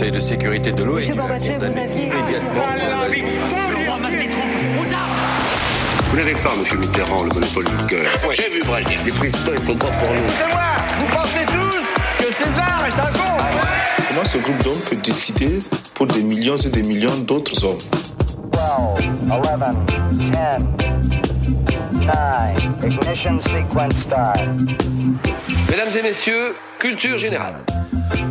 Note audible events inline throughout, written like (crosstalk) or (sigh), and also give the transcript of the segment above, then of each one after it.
Conseil de sécurité de l'ONU a condamné immédiatement Vous n'avez pas, monsieur Mitterrand, le monopole du cœur. J'ai vu Brazil. Les présidents, ils sont pas pour nous. C'est moi Vous pensez tous que César est un con Comment ce groupe d'hommes peut décider pour des millions et des millions d'autres hommes 12, 11, 10, 9, ignition sequence start. Mesdames et messieurs, culture générale.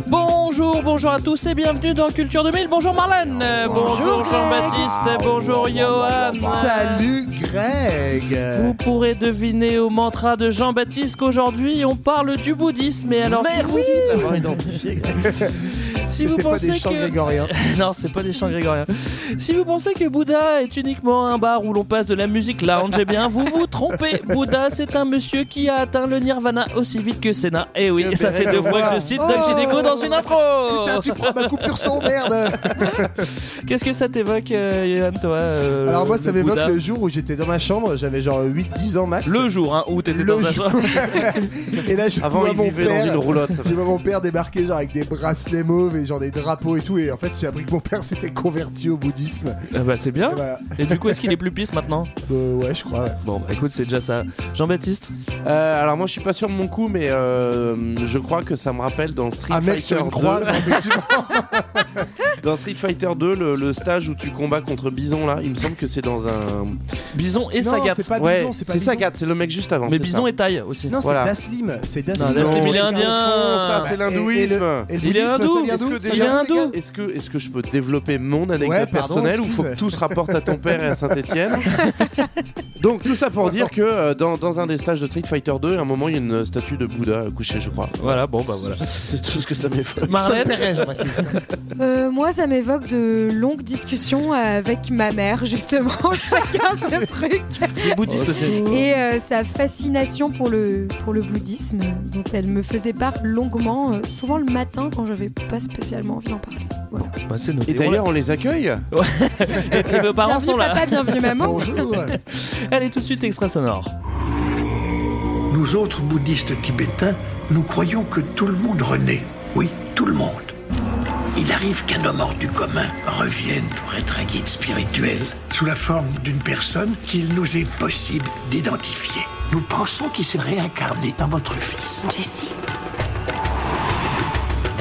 Bonjour, bonjour à tous et bienvenue dans Culture 2000. Bonjour Marlène, bonjour Jean-Baptiste, bonjour Johan. Salut Greg Vous pourrez deviner au mantra de Jean-Baptiste qu'aujourd'hui on parle du bouddhisme. Et alors, si Merci vous- d'avoir identifié Greg. (laughs) si vous C'était pas pensez des chants que- grégoriens. (laughs) non, c'est pas des chants grégoriens. Si vous pensez que Bouddha est uniquement un bar où l'on passe de la musique lounge, eh bien vous vous trompez. (laughs) Bouddha, c'est un monsieur qui a atteint le nirvana aussi vite que Senna. Et oui, ça fait deux fois que je cite Doc Gineco dans une intro. Putain, tu prends ma coupure son merde (laughs) Qu'est-ce que ça t'évoque, euh, Johan, toi euh, Alors moi ça m'évoque le jour où j'étais dans ma chambre, j'avais genre 8-10 ans max. Le jour hein, où t'étais dans ta chambre. Et là je Avant, vois il mon vivait père, dans une roulotte. Je vois mon père débarquer genre avec des bracelets mauves genre des drapeaux et tout et en fait j'ai appris que mon père s'était converti au bouddhisme. Ah bah c'est bien. Et voilà. Et du coup, est-ce qu'il est plus pisse maintenant? Euh, ouais je crois. ouais. Bon, bah écoute, c'est déjà ça. Jean-Baptiste? Euh, alors moi je suis pas sûr de mon coup mais euh, je crois que ça me rappelle dans Street mec Fighter sur une croix, 2 non, effectivement. (laughs) dans Street Fighter 2 le, le stage où tu combats contre Bison là il me semble que c'est dans un Bison et Non, Sagat. c'est pas ouais Bison, c'est pas. Sagat c'est le mec juste avant Mais Bison ça. et Taille aussi. Non, Voilà. c'est Daslim, c'est Non, Daslim. Il est indien. ça c'est Et- l'hindouisme Il est hindou. Est-ce que déjà- Est-ce je peux développer mon anecdote Ouais, pardon, personnelle ou faut que tout se rapporte à ton père et à Saint-Etienne (laughs) Donc tout ça pour dire que euh, dans, dans un des stages de Street Fighter 2, à un moment il y a une statue de Bouddha couchée je crois. Voilà, bon bah voilà. C'est tout ce que ça Jean-Baptiste. Euh, moi, ça m'évoque de longues discussions avec ma mère, justement, (laughs) chacun ce truc. Les bouddhistes aussi. Et euh, sa fascination pour le, pour le bouddhisme, dont elle me faisait part longuement, euh, souvent le matin quand j'avais pas spécialement envie d'en parler. Voilà. Bah, c'est noté. Et d'ailleurs on les accueille (laughs) Et vos parents bienvenue sont là. papa, bienvenue maman. Bonjour. (laughs) Allez, tout de suite, extra sonore. Nous autres bouddhistes tibétains, nous croyons que tout le monde renaît. Oui, tout le monde. Il arrive qu'un homme hors du commun revienne pour être un guide spirituel sous la forme d'une personne qu'il nous est possible d'identifier. Nous pensons qu'il s'est réincarné dans votre fils. Jessie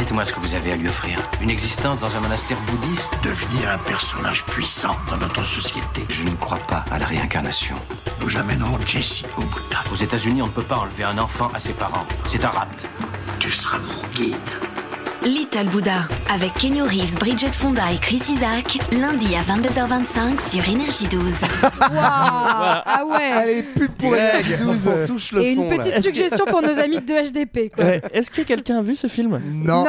Dites-moi ce que vous avez à lui offrir. Une existence dans un monastère bouddhiste Devenir un personnage puissant dans notre société. Je ne crois pas à la réincarnation. Nous amènerons Jesse au Bouddha. Aux États-Unis, on ne peut pas enlever un enfant à ses parents. C'est un rapt. Tu seras mon guide. Little Buddha avec Kenyo Reeves, Bridget Fonda et Chris Isaac, lundi à 22h25 sur Énergie 12. (laughs) Waouh Ah ouais Allez, pub pour Énergie 12. on touche le Et fond une petite suggestion pour nos amis de HDP. Quoi. Ouais. Est-ce que quelqu'un a vu ce film Non.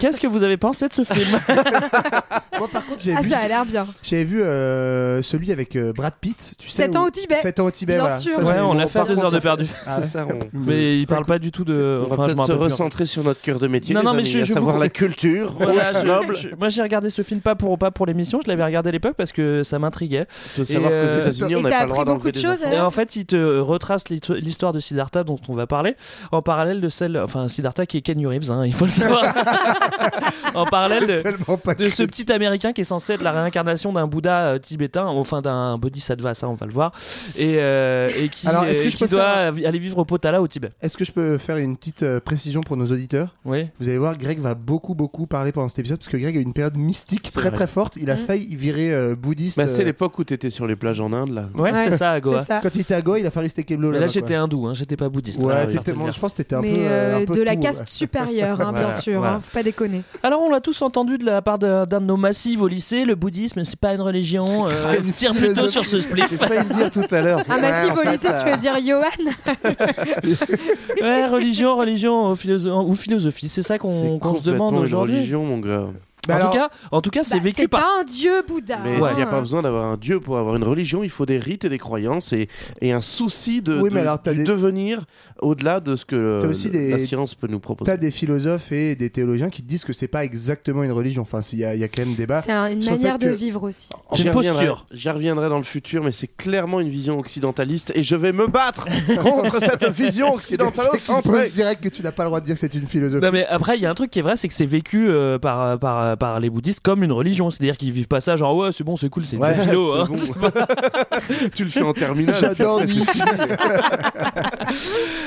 Qu'est-ce que vous avez pensé de ce film (laughs) Moi par contre j'ai Ah, vu, ça a l'air bien. j'avais vu euh, celui avec euh, Brad Pitt. Tu sais, 7 ans où- au Tibet. 7 ans au Tibet, Bien voilà. sûr. Ça, Ouais, on l'a fait deux heures de perdu. Ah ça, on... Mais il parle pas du tout de. On va Enfin, peut-être se recentrer sur notre cœur de métier, Non, non, mais je- à la culture, Voilà, je- noble. je- moi j'ai regardé ce film pas pour pas pour l'émission, je l'avais regardé à l'époque parce que ça m'intriguait. De savoir euh, États-Unis, on n'a pas le droit d'enlever de des choses. Et en fait, il te retrace l'histo- l'histoire de Siddhartha dont on va parler en parallèle de celle, enfin Siddhartha qui est Kenny Reeves, hein, il faut le savoir. (laughs) en parallèle de, ce petit américain qui est censé être la réincarnation d'un Bouddha euh, tibétain, enfin d'un bodhisattva, ça on va le voir, et, euh, et qui, Alors, est-ce euh, que je qui peux doit faire- aller vivre au Potala au Tibet. Est-ce que je peux faire une petite euh, précision pour nos auditeurs? Oui. Vous allez voir, Greg va beaucoup beaucoup parler pendant cet épisode parce que Greg a eu une période mystique très vrai. très forte. Il a failli virer euh, bouddhiste. Bah, c'est euh, l'époque où t'étais sur les plages en Inde là. Ouais, Ouais, c'est ça, à Goa. Ça. Quand il était à Goa, il a failli rester Keblo là là-bas, j'étais hindou, hein, j'étais pas bouddhiste. Ouais, te le moi, je pense que t'étais un peu, euh, euh, un peu de la tout, caste ouais. supérieure, hein, bien Voilà, sûr. voilà. hein, faut pas déconner. Alors on l'a tous entendu de la part de- d'un de nos massifs au lycée, le bouddhisme c'est pas une religion, (laughs) une tire plutôt sur ce spliff. J'ai failli le dire tout à l'heure. Un massif au lycée, tu veux dire Johan (laughs) Ouais, religion, religion ou, philosoph- ou philosophie, c'est ça qu'on se complètement demande une aujourd'hui. religion, mon gars. Bah en, alors- tout cas, en tout cas, c'est Bah, vécu C'est par. pas un dieu Bouddha. Mais il hein. n'y a pas besoin d'avoir un dieu pour avoir une religion, il faut des rites et des croyances et, et un souci de, Oui, de- mais alors, t'as du des- devenir au-delà de ce que T'as aussi euh, des- la science peut nous proposer. T'as des philosophes et des théologiens qui te disent que c'est pas exactement une religion. Enfin, il y, a- il y a quand même débat. C'est un- une manière de que- vivre aussi. J'ai J'y une reviendrai- posture. J'y reviendrai dans le futur, mais c'est clairement une vision occidentaliste et je vais me battre (laughs) contre cette vision (laughs) occidentalocentrée. pose direct que tu n'as pas le droit de dire que c'est une philosophie. Non mais après il y a un truc qui est vrai c'est que c'est vécu euh, par par par, par les bouddhistes comme une religion. C'est-à-dire qu'ils vivent pas ça genre ouais, c'est bon, c'est cool, c'est une Ouais, philo. hein. bon. (laughs) (laughs) tu le fais en terminale. J'adore. (laughs)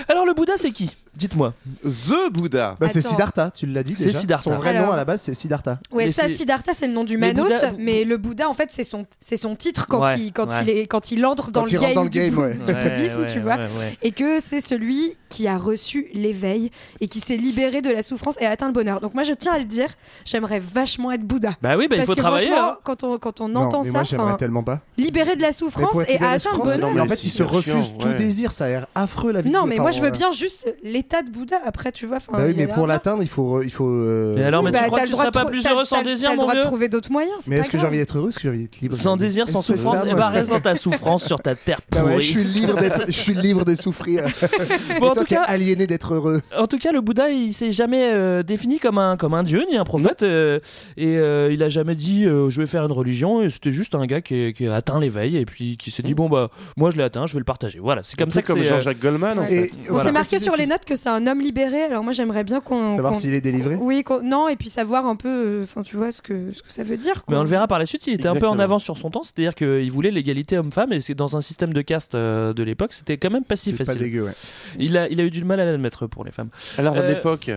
Alors le Bouddha, c'est qui? Dites-moi. The Bouddha. Bah, c'est. Siddhartha, tu l'as dit C'est. Siddhartha. Son vrai Alors- nom à la base, c'est Siddhartha. Ouais, Mais ça, Siddhartha, c'est le nom du Mais Manos, Bouddha- mais le Bouddha, en fait, c'est son, c'est son titre quand, Ouais, il, quand, ouais. il est, quand il entre dans, Quand le, il game dans le du, game, bou- ouais. du bouddhisme, Ouais, tu vois. ouais, ouais. Et que c'est celui qui a reçu l'éveil et qui s'est libéré de la souffrance et a atteint le bonheur. Donc moi, je tiens à le dire, j'aimerais vachement être Bouddha. Bah oui, bah, il faut travailler. hein. quand on, quand on Non, entend mais ça, moi j'aimerais tellement pas. libéré de la Mais souffrance et libéré a de atteint le bonheur. mais en mais fait, il se refuse chiant, tout ouais. désir, ça a l'air affreux la vie. Non, mais enfin, moi je veux euh, bien juste l'état de Bouddha. Après, tu vois. Bah oui, mais pour l'atteindre, il faut. il faut euh, Et alors, mais Bah, tu crois que tu de pas plus heureux sans désir, mon vieux trouver d'autres moyens. Mais est-ce que j'ai envie d'être heureux Est-ce que j'ai envie d'être libre Sans désir, sans souffrance, et moi. bah reste dans ta souffrance sur ta terre Bah pourrie. je suis libre d'être, je suis libre de souffrir. (laughs) Bon, en tout cas- aliéné d'être heureux. En tout cas, le Bouddha, il s'est jamais euh, défini comme un, comme un dieu ni un prophète. euh, et euh, il a jamais dit euh, je vais faire une religion. Et C'était juste un gars qui, qui a atteint l'éveil et puis qui s'est dit bon, bah, moi je l'ai atteint, je vais le partager. Voilà, c'est comme ça que comme c'est. euh, Jean-Jacques Goldman en fait. Voilà. s'est marqué sur les notes que c'est un homme libéré. Alors moi j'aimerais bien qu'on Savoir qu'on- s'il est délivré. Oui, qu'on- non, et puis savoir un peu, euh, enfin tu vois ce que ce que ça veut dire. Mais on le verra par la suite, il était un peu en avance sur son temps, c'est-à-dire qu'il voulait l'égalité homme-femme et c'est dans un système de caste euh, de l'époque, c'était quand même pas si C'est pas facile. dégueu, ouais. il, a, il a eu du mal à l'admettre pour les femmes. Alors, à l'époque.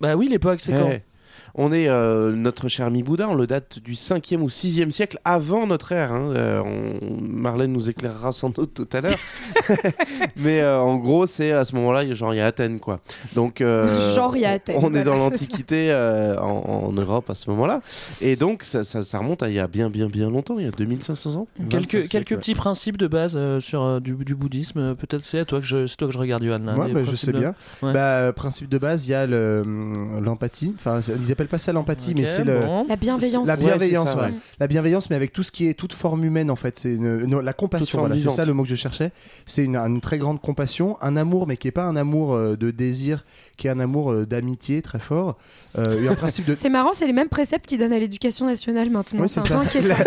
Bah oui, l'époque, c'est eh, quand On est euh, notre cher ami Bouddha, on le date du 5e ou 6e siècle avant notre ère. hein. Euh, on- Marlène nous éclairera sans doute tout à l'heure. (laughs) Mais euh, en gros, c'est à ce moment-là, il y a- genre il y a Athènes quoi. Donc euh, (laughs) Genre, il y a Athènes, On est dans l'Antiquité euh, en, en Europe à ce moment-là. Et donc ça, ça- ça remonte à il y a bien bien bien longtemps, il y a 2500 ans. Quelques, 25 quelques siècles, petits principes de base euh, sur euh, du, du bouddhisme. Peut-être c'est à toi que je, c'est toi que je regarde, Johan. là, Ouais, des bah, je sais de- bien. Ouais. Bah, principe de base, il y a le, l'empathie. Enfin, ils appellent pas ça l'empathie, mais c'est le. La bienveillance. La bienveillance, c'est ça, ouais. ouais. La bienveillance, mais avec tout ce qui est toute forme humaine, en fait. C'est une- la compassion, voilà, c'est ça le mot que je cherchais. C'est une, une très grande compassion, un amour, mais qui est pas un amour euh, de désir, qui est un amour euh, d'amitié très fort. Euh, et un principe de. (laughs) C'est marrant, c'est les mêmes préceptes qu'ils donnent à l'éducation nationale maintenant. Oui, c'est ça.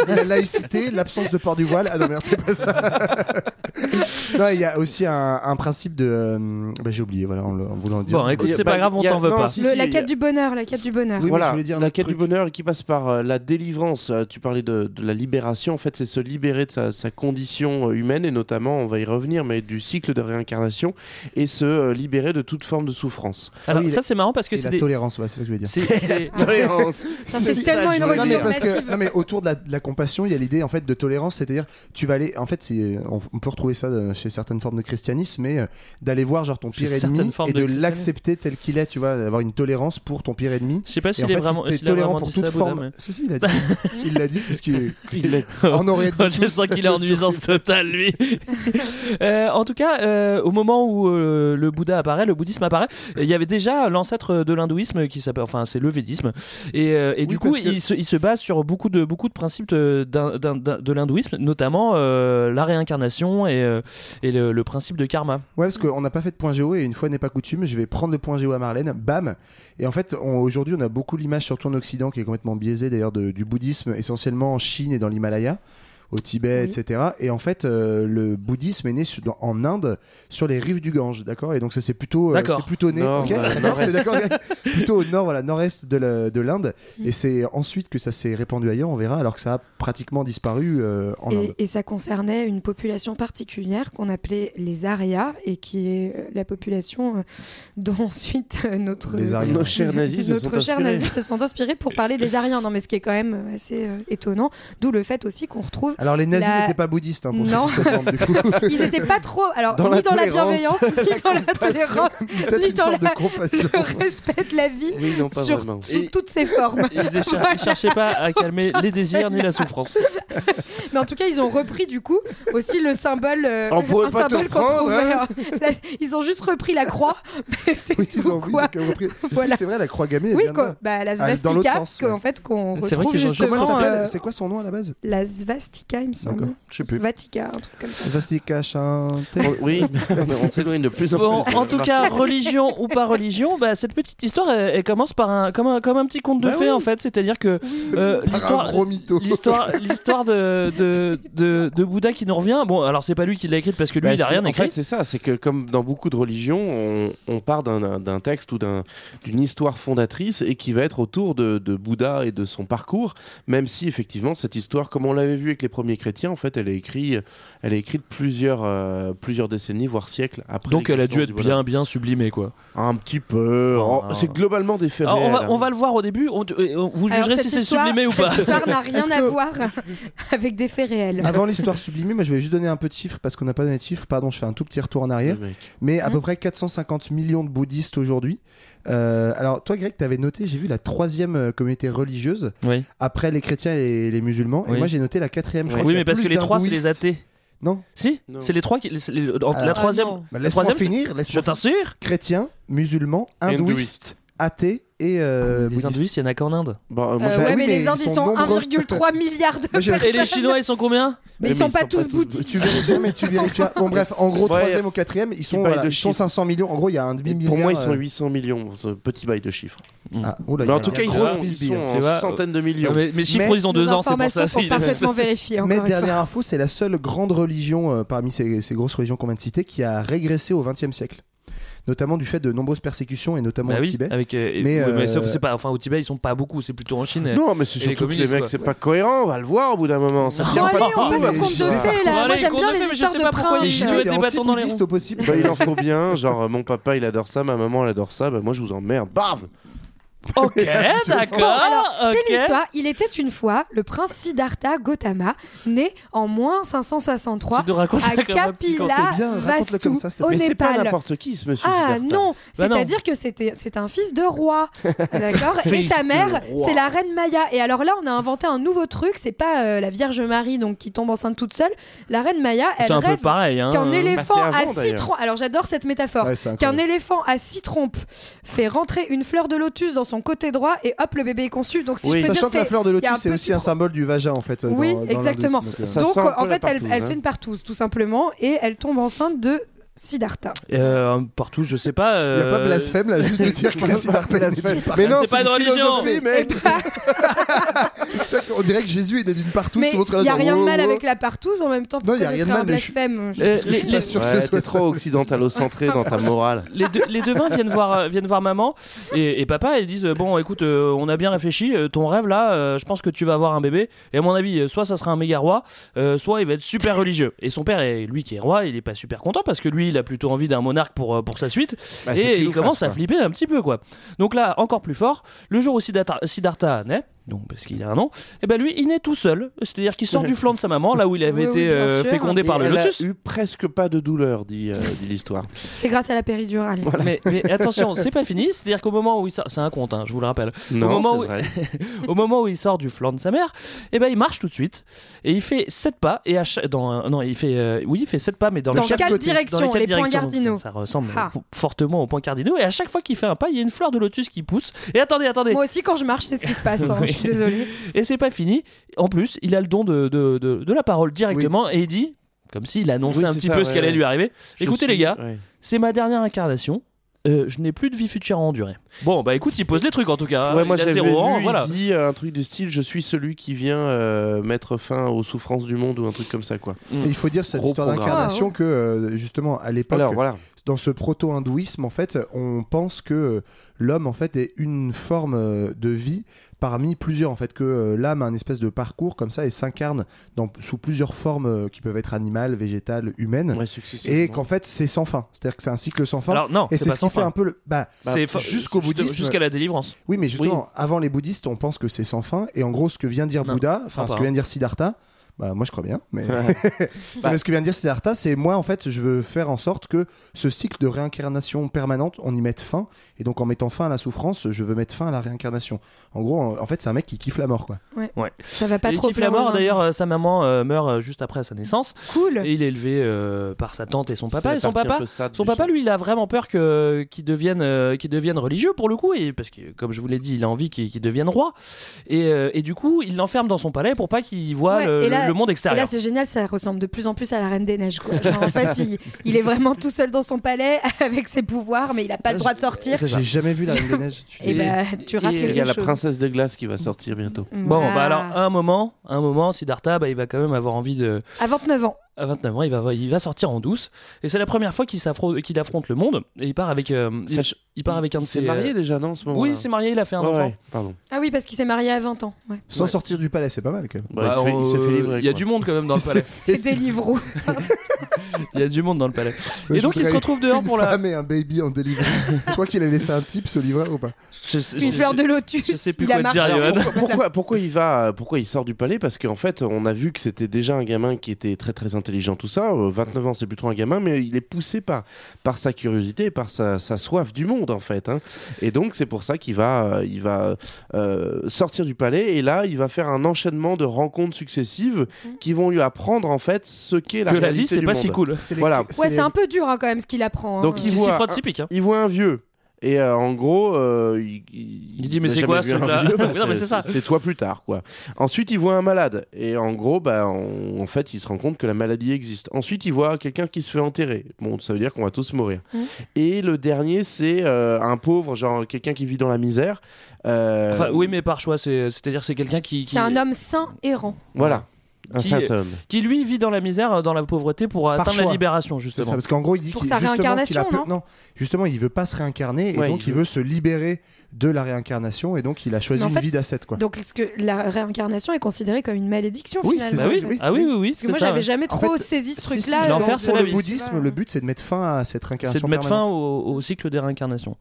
La, la laïcité, l'absence de port du voile. Ah non, merde, c'est pas ça. (laughs) non, il y a aussi un, un principe de. bah, j'ai oublié, voilà, en, en voulant dire. Bon, écoute, c'est pas grave, on t'en veut pas. la quête du bonheur, la quête du bonheur. Oui, voilà, je voulais dire la quête truc. du bonheur qui passe par euh, la délivrance. Euh, tu parlais de, de la libération. En fait, c'est se libérer de sa, sa condition euh, humaine et notamment, on va y revenir, mais du cycle de réincarnation et se euh, libérer de toute forme de souffrance. Alors, Ah oui, ça, c'est marrant parce que c'est la des. tolérance, ouais, c'est ça que je voulais dire. c'est- (laughs) Tolérance. C'est tellement une Non mais parce que native. non mais autour de la, de la compassion, il y a l'idée en fait de tolérance, c'est-à-dire tu vas aller en fait on, on peut retrouver ça chez certaines formes de christianisme mais euh, d'aller voir genre ton pire ennemi et de de l'accepter tel qu'il est, tu vois, d'avoir une tolérance pour ton pire ennemi. Je sais pas s'il est vraiment. tolérant pour toute forme. mais- Si si, il a dit. il l'a dit, c'est ce qui (laughs) Il est- (laughs) en aurait (laughs) je sens qu'il est en nuisance totale, lui. Euh, en tout cas, euh, au moment où euh, le Bouddha apparaît, le bouddhisme apparaît, il y avait déjà l'ancêtre de l'hindouisme qui s'appelle, enfin, c'est le védisme. Et, du coup, il, se, base sur beaucoup de, beaucoup de principes de, l'hindouisme, notamment la réincarnation et, le, principe de karma. Ouais, parce qu'on n'a pas fait de point géo et une fois n'est pas coutume, je vais prendre le point géo à Marlène, bam. Et en fait, aujourd'hui, on a beaucoup l'image, surtout en Occident, qui est complètement biaisée d'ailleurs du bouddhisme, essentiellement en Chine et dans l'Himalaya, au Tibet, Oui. etc. Et en fait, euh, le bouddhisme est né sur- dans- en Inde, sur les rives du Gange, d'accord? Et donc ça, c'est plutôt, euh, c'est plutôt né, Nord, voilà, (laughs) Plutôt au nord, voilà, nord-est de la- de l'Inde. Mm. Et c'est ensuite que ça s'est répandu ailleurs, on verra, alors que ça a pratiquement disparu euh, en Inde. Et, ça concernait une population particulière qu'on appelait les Aryas et qui est la population (laughs) dont ensuite euh, notre Les. Nos chers nazis se notre sont chers inspirés. nazis se sont inspirés pour parler des Aryens. Non, mais ce qui est quand même assez euh, étonnant, d'où le fait aussi qu'on retrouve. Alors les nazis la- n'étaient pas bouddhistes, hein, pour Non. ceux qui se demandent, du coup. (laughs) Ils étaient pas trop, alors Dans ni la dans la bienveillance, ni dans la tolérance, ni dans forme la- le respect de la vie Oui, non, pas sur, sous Et- toutes ses formes. (laughs) Ils ne cherchaient pas à calmer les désirs ni la souffrance. (laughs) Mais en tout cas, ils ont repris du coup aussi le symbole, euh, On pourrait un pas te symbole qu'on prendre, hein. euh, la- ils ont juste repris la croix, mais c'est Oui, tout ils ont, quoi. ils ont repris. Voilà. C'est vrai, la croix gammée. Oui, quoi. Bah, la Ah, dans l'autre svastika, sens, ouais. fait, qu'on C'est vrai retrouve euh, C'est quoi son nom à la base? La svastika. Svastika, il me semble. Je sais plus. Vatica, un truc comme ça. Svastika, chanté. Oh, oui, (laughs) on s'éloigne de plus en Bon, plus. en tout cas, religion ou pas religion, bah, cette petite histoire, elle, elle commence par un comme, un, comme un petit conte de Bah fées oui. en fait. C'est-à-dire que euh, l'histoire, gros mytho. l'histoire, l'histoire de, de, de, de Bouddha qui nous revient. Bon, alors c'est pas lui qui l'a écrite parce que lui, Bah, il a rien en écrit. fait, c'est ça, c'est que comme dans beaucoup de religions, on, on part d'un- d'un texte ou d'un- d'une histoire fondatrice et qui va être autour de, de Bouddha et de son parcours, même si effectivement cette histoire, comme on l'avait vu avec les premiers chrétiens, en fait, elle est écrite, elle est écrite plusieurs, euh, plusieurs décennies, voire siècles après. Donc elle a dû être bien, bien sublimée quoi. Un petit peu. Oh. Oh, c'est globalement des faits Alors, on, réels, va, hein. on va le voir au début. On- euh, vous Alors, jugerez si c'est sublimé ou pas. Cette histoire n'a rien à que- voir (laughs) avec des faits réels. Avant l'histoire sublimée, moi je vais juste donner un peu de chiffres parce qu'on n'a pas donné de chiffres. Pardon, je fais un tout petit retour en arrière. Mais à Mmh. peu près 450 millions de bouddhistes aujourd'hui. Euh, alors toi, Greg, tu avais noté, j'ai vu la troisième euh, communauté religieuse Oui. après les chrétiens et les musulmans. Et Oui. moi j'ai noté la quatrième. je crois Oui, y a mais parce plus que les trois, c'est les athées. Non, Si, Non. c'est les trois qui. les- les- la Ah. troisième. Ah bah, la laisse-moi finir. Je Laisse-moi t'assure. chrétiens, musulmans, hindouistes, Hindouistes. athées et euh, Les bouddhistes. hindouistes, il y en a qu'en Inde. Bon, euh, moi, Euh, ouais, oui, mais, mais les ils Indes, ils sont sont nombreux. 1,3 (laughs) milliard de personnes. Et les Chinois, ils sont combien Mais ils Mais sont ils sont tous pas tous bouddhistes. Tu vérifieras, (laughs) mais tu. Bon, bref, en gros, Ouais, troisième ou quatrième, ils sont, voilà, ils sont chiffres. 500 millions. En gros, il y a un demi-milliard. pour moi, ils sont euh, 800 millions. ce petit bail de chiffres. Ah, oula, Mais en tout cas, ils sont, ils sont centaines de millions. Mais mes chiffres, Mais ils ont deux ans, c'est pour ça. sont c'est- parfaitement vérifiées. Mais dernière info, c'est la seule grande religion euh, parmi ces, ces grosses religions qu'on vient de citer qui a régressé au XXe siècle. Notamment du fait de nombreuses persécutions et notamment Bah au oui, Tibet. avec, euh, Mais, ouais, mais euh, sauf c'est pas, enfin au Tibet ils sont pas beaucoup, c'est plutôt en Chine. Non, mais c'est Et les surtout que les mecs, c'est pas cohérent. On va le voir au bout d'un moment. Ça tient allez, pas on passe debout, au mais conte de Moi j'aime bien les histoires sais de pas pourquoi princes. il est bâtons dans les anti-bouddhiste roues. au possible. Bah, il en faut bien. Genre, euh, mon papa, il adore ça. Ma maman, elle adore ça. Bah, moi, je vous emmerde. Bave Ok, (laughs) d'accord. Bon, alors, ok. c'est l'histoire. Il était une fois le prince Siddhartha Gautama, né en moins 563 Tu te racontes ça à comme un petit Kapila C'est bien, raconte-le Vastu comme ça, s'il te au. Mais c'est pas Népal. n'importe qui, ce monsieur Ah Siddhartha. non, Bah non. c'est-à-dire que c'était c'est un fils de roi, d'accord (laughs) Et sa mère, c'est la reine Maya. Et alors là, on a inventé un nouveau truc. C'est pas euh, la Vierge Marie donc qui tombe enceinte toute seule. La reine Maya, elle C'est un peu rêve pareil. Hein. qu'un éléphant Bah, avant, à six trompes. Alors j'adore cette métaphore. Ouais, Qu'un éléphant à six trompes fait rentrer une fleur de lotus dans son côté droit et hop le bébé est conçu. Donc si Oui. je peux Sachant dire, que la c'est- fleur de lotus, c'est aussi un symbole du vagin en fait. euh, Oui, dans- exactement. donc, euh. Donc en fait, elle hein. fait une partouze tout simplement et elle tombe enceinte de Siddhartha. Euh, partout, je sais pas. Il n'y a pas euh, blasphème là, juste de dire que Siddhartha est Mais non, C'est pas une religion. mec. (laughs) On dirait que Jésus est d'une partout. Mais il là, y a rien de genre, mal oh, oh. avec la partouze en même temps. Non, il y a rien de mal, un mais je- blasphème Euh, je suis pas sûr que Ouais, ce t'es soit ça. trop occidentalo-centré dans ta morale. (laughs) les, devins viennent voir, euh, viennent voir maman et, papa et disent bon écoute euh, on a bien réfléchi euh, ton rêve là euh, je pense que tu vas avoir un bébé et à mon avis euh, soit ça sera un méga roi euh, soit il va être super religieux et son père est lui qui est roi il est pas super content parce que lui il a plutôt envie d'un monarque pour, euh, pour sa suite. Bah, et il commence face, à flipper un petit peu quoi. Donc là encore plus fort. Le jour où Siddhartha, Siddhartha naît donc parce qu'il a un nom et ben lui il naît tout seul c'est à dire qu'il sort du flanc de sa maman là où il avait Oui, été oui, euh, fécondé par Et le elle lotus a eu presque pas de douleur, dit, euh, (laughs) dit l'histoire. C'est grâce à la péridurale. mais, mais attention, c'est pas fini. C'est-à-dire qu'au moment où il sort, c'est un conte, hein, je vous le rappelle. Non, au, moment c'est où, vrai. (laughs) au moment où il sort du flanc de sa mère, eh ben il marche tout de suite et il fait sept pas et à chaque, dans non il fait euh, oui il fait sept pas mais dans, Dans les quatre directions, dans les, quatre les points cardinaux. Ça, ça ressemble Ah. fortement aux points cardinaux et à chaque fois qu'il fait un pas il y a une fleur de lotus qui pousse et attendez attendez Moi aussi, quand je marche, c'est ce qui se passe. hein. (laughs) Je suis désolée. (laughs) et c'est pas fini. En plus il a le don de, de, de, de la parole directement et il dit comme s'il annonçait Oui, un petit ça, peu ce qui allait ouais. lui arriver. Écoutez suis- les gars, ouais. c'est ma dernière incarnation. Euh, je n'ai plus de vie future à endurer. Bon, bah écoute, il pose les trucs en tout cas. Ouais, Il moi a j'avais vu, rang, il voilà. dit euh, un truc du style je suis celui qui vient euh, mettre fin aux souffrances du monde ou un truc comme ça quoi. Et il faut dire cette Gros histoire programme. d'incarnation Ah, ouais. que euh, justement à l'époque Alors voilà. dans ce proto-hindouisme, en fait, on pense que l'homme, en fait, est une forme de vie parmi plusieurs, en fait, que l'âme a un espèce de parcours comme ça et s'incarne dans- sous plusieurs formes qui peuvent être animales, végétales, humaines. Ouais, Et qu'en fait, c'est sans fin. C'est-à-dire que c'est un cycle sans fin. Alors non, et c'est ce qui sans fait fin. un peu le. Bah, C'est bah, fa- jusqu'au juste- bouddhisme. Jusqu'à la délivrance. Oui, mais justement, avant les bouddhistes, on pense que c'est sans fin. Et en gros, ce que vient dire Non, Bouddha, enfin, pas, ce que vient dire Siddhartha, bah, moi je crois bien. Mais, (laughs) mais ce que vient de dire Siddhartha, c'est moi, en fait, je veux faire en sorte que ce cycle de réincarnation permanente, on y mette fin. Et donc, en mettant fin à la souffrance, je veux mettre fin à la réincarnation. En gros, en en fait, c'est un mec qui kiffe la mort, quoi. Ouais. Ça va pas Et il trop kiffe la mort. D'ailleurs, euh, sa maman euh, meurt euh, juste après sa naissance. Cool. Et il est élevé euh, par sa tante et son papa. Et son papa, son papa, lui, il a vraiment peur que qu'il devienne, euh, qu'il devienne religieux pour le coup, et parce que, comme je vous l'ai dit, il a envie qu'il qu'il devienne roi. Et, euh, et du coup, il l'enferme dans son palais pour pas qu'il voit Ouais, le, et là, le le monde Et extérieur. là, c'est génial, ça ressemble de plus en plus à la Reine des Neiges. Quoi. Genre, en fait, il, il est vraiment tout seul dans son palais (laughs) avec ses pouvoirs, mais il n'a pas le droit de sortir. J'ai jamais vu la Reine des Neiges. (laughs) Et désolé. bah, tu rates Et il y a la chose. princesse de glace qui va sortir bientôt. Bon, bah alors, un moment, un moment, Siddhartha, bah, il va quand même avoir envie de. À 29 ans. À 29 ans, il va, il va sortir en douce. Et c'est la première fois qu'il affronte le monde. Et il part avec, euh, il, il part avec un de C'est ses. marié euh, déjà, non, en ce moment Oui, c'est marié, il a fait un Ouais, enfant. ouais, pardon. Ah oui, parce qu'il s'est marié à 20 ans. Ouais. Sans sortir du palais, c'est pas mal quand même. Bah, il fait- il s'est fait livrer, Il y a du monde quand même dans le Il palais. s'est C'était Livreau. (laughs) Il y a du monde dans le palais. Ouais, Et donc il se retrouve dehors une pour la. femme et un baby en délivré. (laughs) tu crois qu'il a laissé un type, ce livreur ou pas Je sais- Une je- fleur de lotus. je sais plus il quoi dire, marché. Johan. pourquoi, pourquoi, pourquoi il va, pourquoi il sort du palais? Parce qu'en fait, on a vu que c'était déjà un gamin qui était très très intelligent, tout ça. Euh, 29 ans, c'est plus trop un gamin, mais il est poussé par, par sa curiosité, et par sa, sa soif du monde, en fait. hein. Et donc, c'est pour ça qu'il va, euh, il va euh, sortir du palais, et là, il va faire un enchaînement de rencontres successives qui vont lui apprendre, en fait, ce qu'est la Que la vie, c'est pas monde. si cool. C'est les- Voilà. Ouais, c'est un peu dur hein, quand même ce qu'il apprend. hein. Donc, il voit un- typique. hein. il voit un vieux. Et euh, en gros, euh, il, Il dit, mais c'est quoi, ce truc-là bah, (laughs) Oui, non, mais c'est ça. C'est toi plus tard, quoi. Ensuite, il voit un malade. Et en gros, bah, on- en fait, il se rend compte que la maladie existe. Ensuite, il voit quelqu'un qui se fait enterrer. Bon, ça veut dire qu'on va tous mourir. Mm. Et le dernier, c'est euh, un pauvre, genre quelqu'un qui vit dans la misère. Euh, Enfin, oui, mais par choix, c'est- c'est-à-dire c'est quelqu'un qui, qui- C'est un homme sain errant. Voilà, un Qui- saint homme. qui lui vit dans la misère, dans la pauvreté pour atteindre la libération C'est justement. ça, parce qu'en gros, il dit Pour qu'il sa justement, qu'il a non justement, il veut pas se réincarner et Ouais, donc il il veut- veut se libérer de la réincarnation et donc il a choisi une fait, vie d'ascète quoi. Donc, est-ce que la réincarnation est considérée comme une malédiction Oui, finalement c'est Bah ça, oui, en oui. fait Ah oui, oui, oui. Parce que c'est moi, ça, j'avais ouais. jamais En trop fait, saisi ce si, truc-là. L'enfer, c'est le vie. bouddhisme, le but c'est de mettre fin à cette C'est réincarnation de mettre fin au, cycle des réincarnations.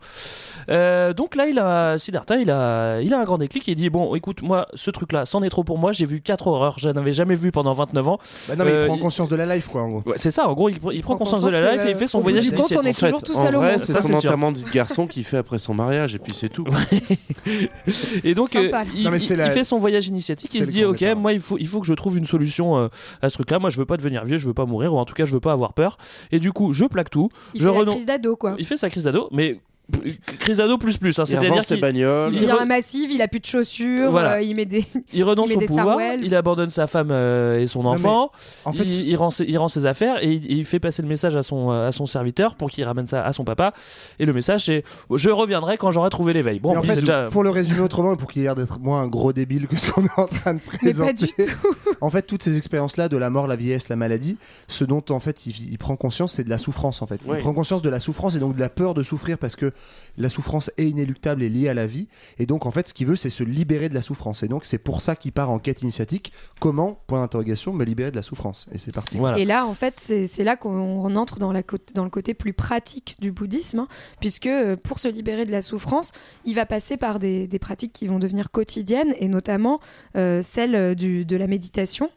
Euh, donc là, il a Siddhartha, il a, il a un grand déclic. Il dit bon, écoute, moi, ce truc-là, c'en est trop pour moi. J'ai vu quatre horreurs, je n'avais jamais vu pendant 29 ans. Bah non mais Euh, il prend il- conscience de la life quoi en gros. Ouais, c'est ça. En gros, il, pr- il prend conscience de la life et il fait son voyage du compte, on est initiatique. toujours tout en seul au vrai, monde. c'est Ça, son enterrement de garçon qu'il fait après son mariage, et puis c'est tout. (laughs) Et donc, euh, il, il- la- il fait son voyage initiatique. Il se dit, ok, moi, il faut, il faut que je trouve une solution euh, à ce truc-là. Moi, je veux pas devenir vieux, je veux pas mourir, ou en tout cas, je veux pas avoir peur. Et du coup, je plaque tout. Il je fait la renonce- crise d'ado, quoi. Il fait sa crise d'ado, mais crise d'ado plus plus. hein. Il C'est-à-dire qu'il bagnoles. Il devient re- un massif, il a plus de chaussures, Voilà. euh, il met des. (laughs) il renonce il au des pouvoir, sarouels. il abandonne sa femme euh, et son mais enfant. En fait, il, il rend ses, il rend ses affaires et il, il fait passer le message à son, euh, à son serviteur pour qu'il ramène ça à son papa. Et le message c'est Je reviendrai quand j'aurai trouvé l'éveil. Bon, mais en fait, déjà. pour le résumer autrement et pour qu'il ait l'air d'être moins un gros débile que ce qu'on est en train de Mais pas présenter, du tout. (laughs) en fait, toutes ces expériences-là de la mort, la vieillesse, la maladie, ce dont en fait il, il prend conscience, c'est de la souffrance en fait. Ouais. Il prend conscience de la souffrance et donc de la peur de souffrir parce que la souffrance est inéluctable et liée à la vie. Et donc en fait, ce qu'il veut, c'est se libérer de la souffrance. Et donc c'est pour ça qu'il part en quête initiatique. Comment, point d'interrogation, me libérer de la souffrance Et c'est parti. Voilà. Et là, en fait, c'est là qu'on entre dans, la côte- dans le côté plus pratique du bouddhisme, hein, puisque euh, pour se libérer de la souffrance, il va passer par des, des pratiques qui vont devenir quotidiennes, et notamment euh, celle euh, du- de la méditation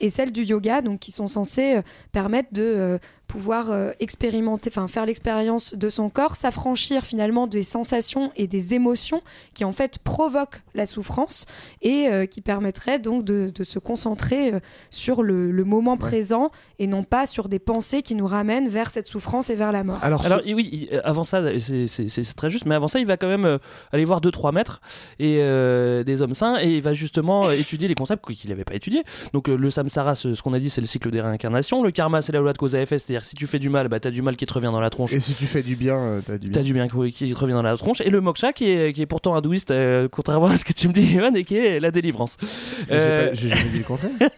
et celle du yoga, donc qui sont censées euh, permettre de euh, pouvoir euh, expérimenter, enfin faire l'expérience de son corps, s'affranchir finalement des sensations et des émotions qui en fait provoquent la souffrance et euh, qui permettraient donc de, de se concentrer euh, sur le, le moment présent et non pas sur des pensées qui nous ramènent vers cette souffrance et vers la mort. Alors, Alors ce- oui, avant ça, c'est- très juste, mais avant ça, il va quand même euh, aller voir 2-3 maîtres et euh, des hommes saints et il va justement étudier les concepts qu'il n'avait pas étudiés. Donc euh, le samsara, ce, ce qu'on a dit, c'est le cycle des réincarnations. Le karma, c'est la loi de cause à effet, c'est-à-dire si tu fais du mal, bah, t'as du mal qui te revient dans la tronche. et si tu fais du bien, euh, t'as du bien. T'as du bien qui qui te revient dans la tronche. Et le moksha, qui est, qui est pourtant hindouiste, euh, contrairement à ce que tu me dis, Evan, et qui est la délivrance. Euh, J'ai jamais dit le contraire. (laughs)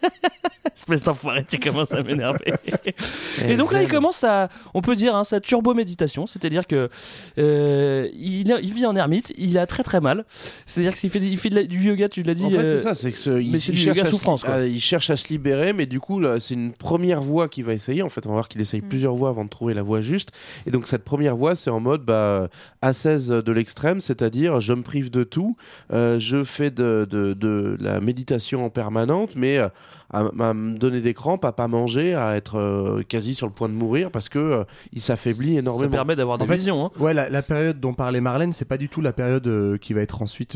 Espèce d'enfoiré, tu commences à m'énerver. (laughs) et donc là, il commence sa, on peut dire, hein, sa turbo méditation, c'est-à-dire que euh, il, il vit en ermite, il a très très mal. C'est-à-dire que s'il fait, il fait de la- du yoga, tu l'as dit. En fait, c'est ça, c'est que ce- il, mais c'est il du cherche yoga à souffrance, quoi. à- il cherche à se libérer, mais du coup, là, c'est une première voie qu'il va essayer. En fait, on va voir qu'il essaye plusieurs voies avant de trouver la voie juste. Et donc, cette première voie, c'est en mode bah, ascèse de l'extrême, c'est-à-dire je me prive de tout, euh, je fais de, de- de la méditation en permanente, mais euh, à, à me donner des crampes, à pas manger, à être euh, quasi sur le point de mourir parce que euh, il s'affaiblit ça énormément. permet d'avoir des En fait, visions. hein. Ouais, la, la période dont parlait Marlène, c'est pas du tout la période euh, qui va être ensuite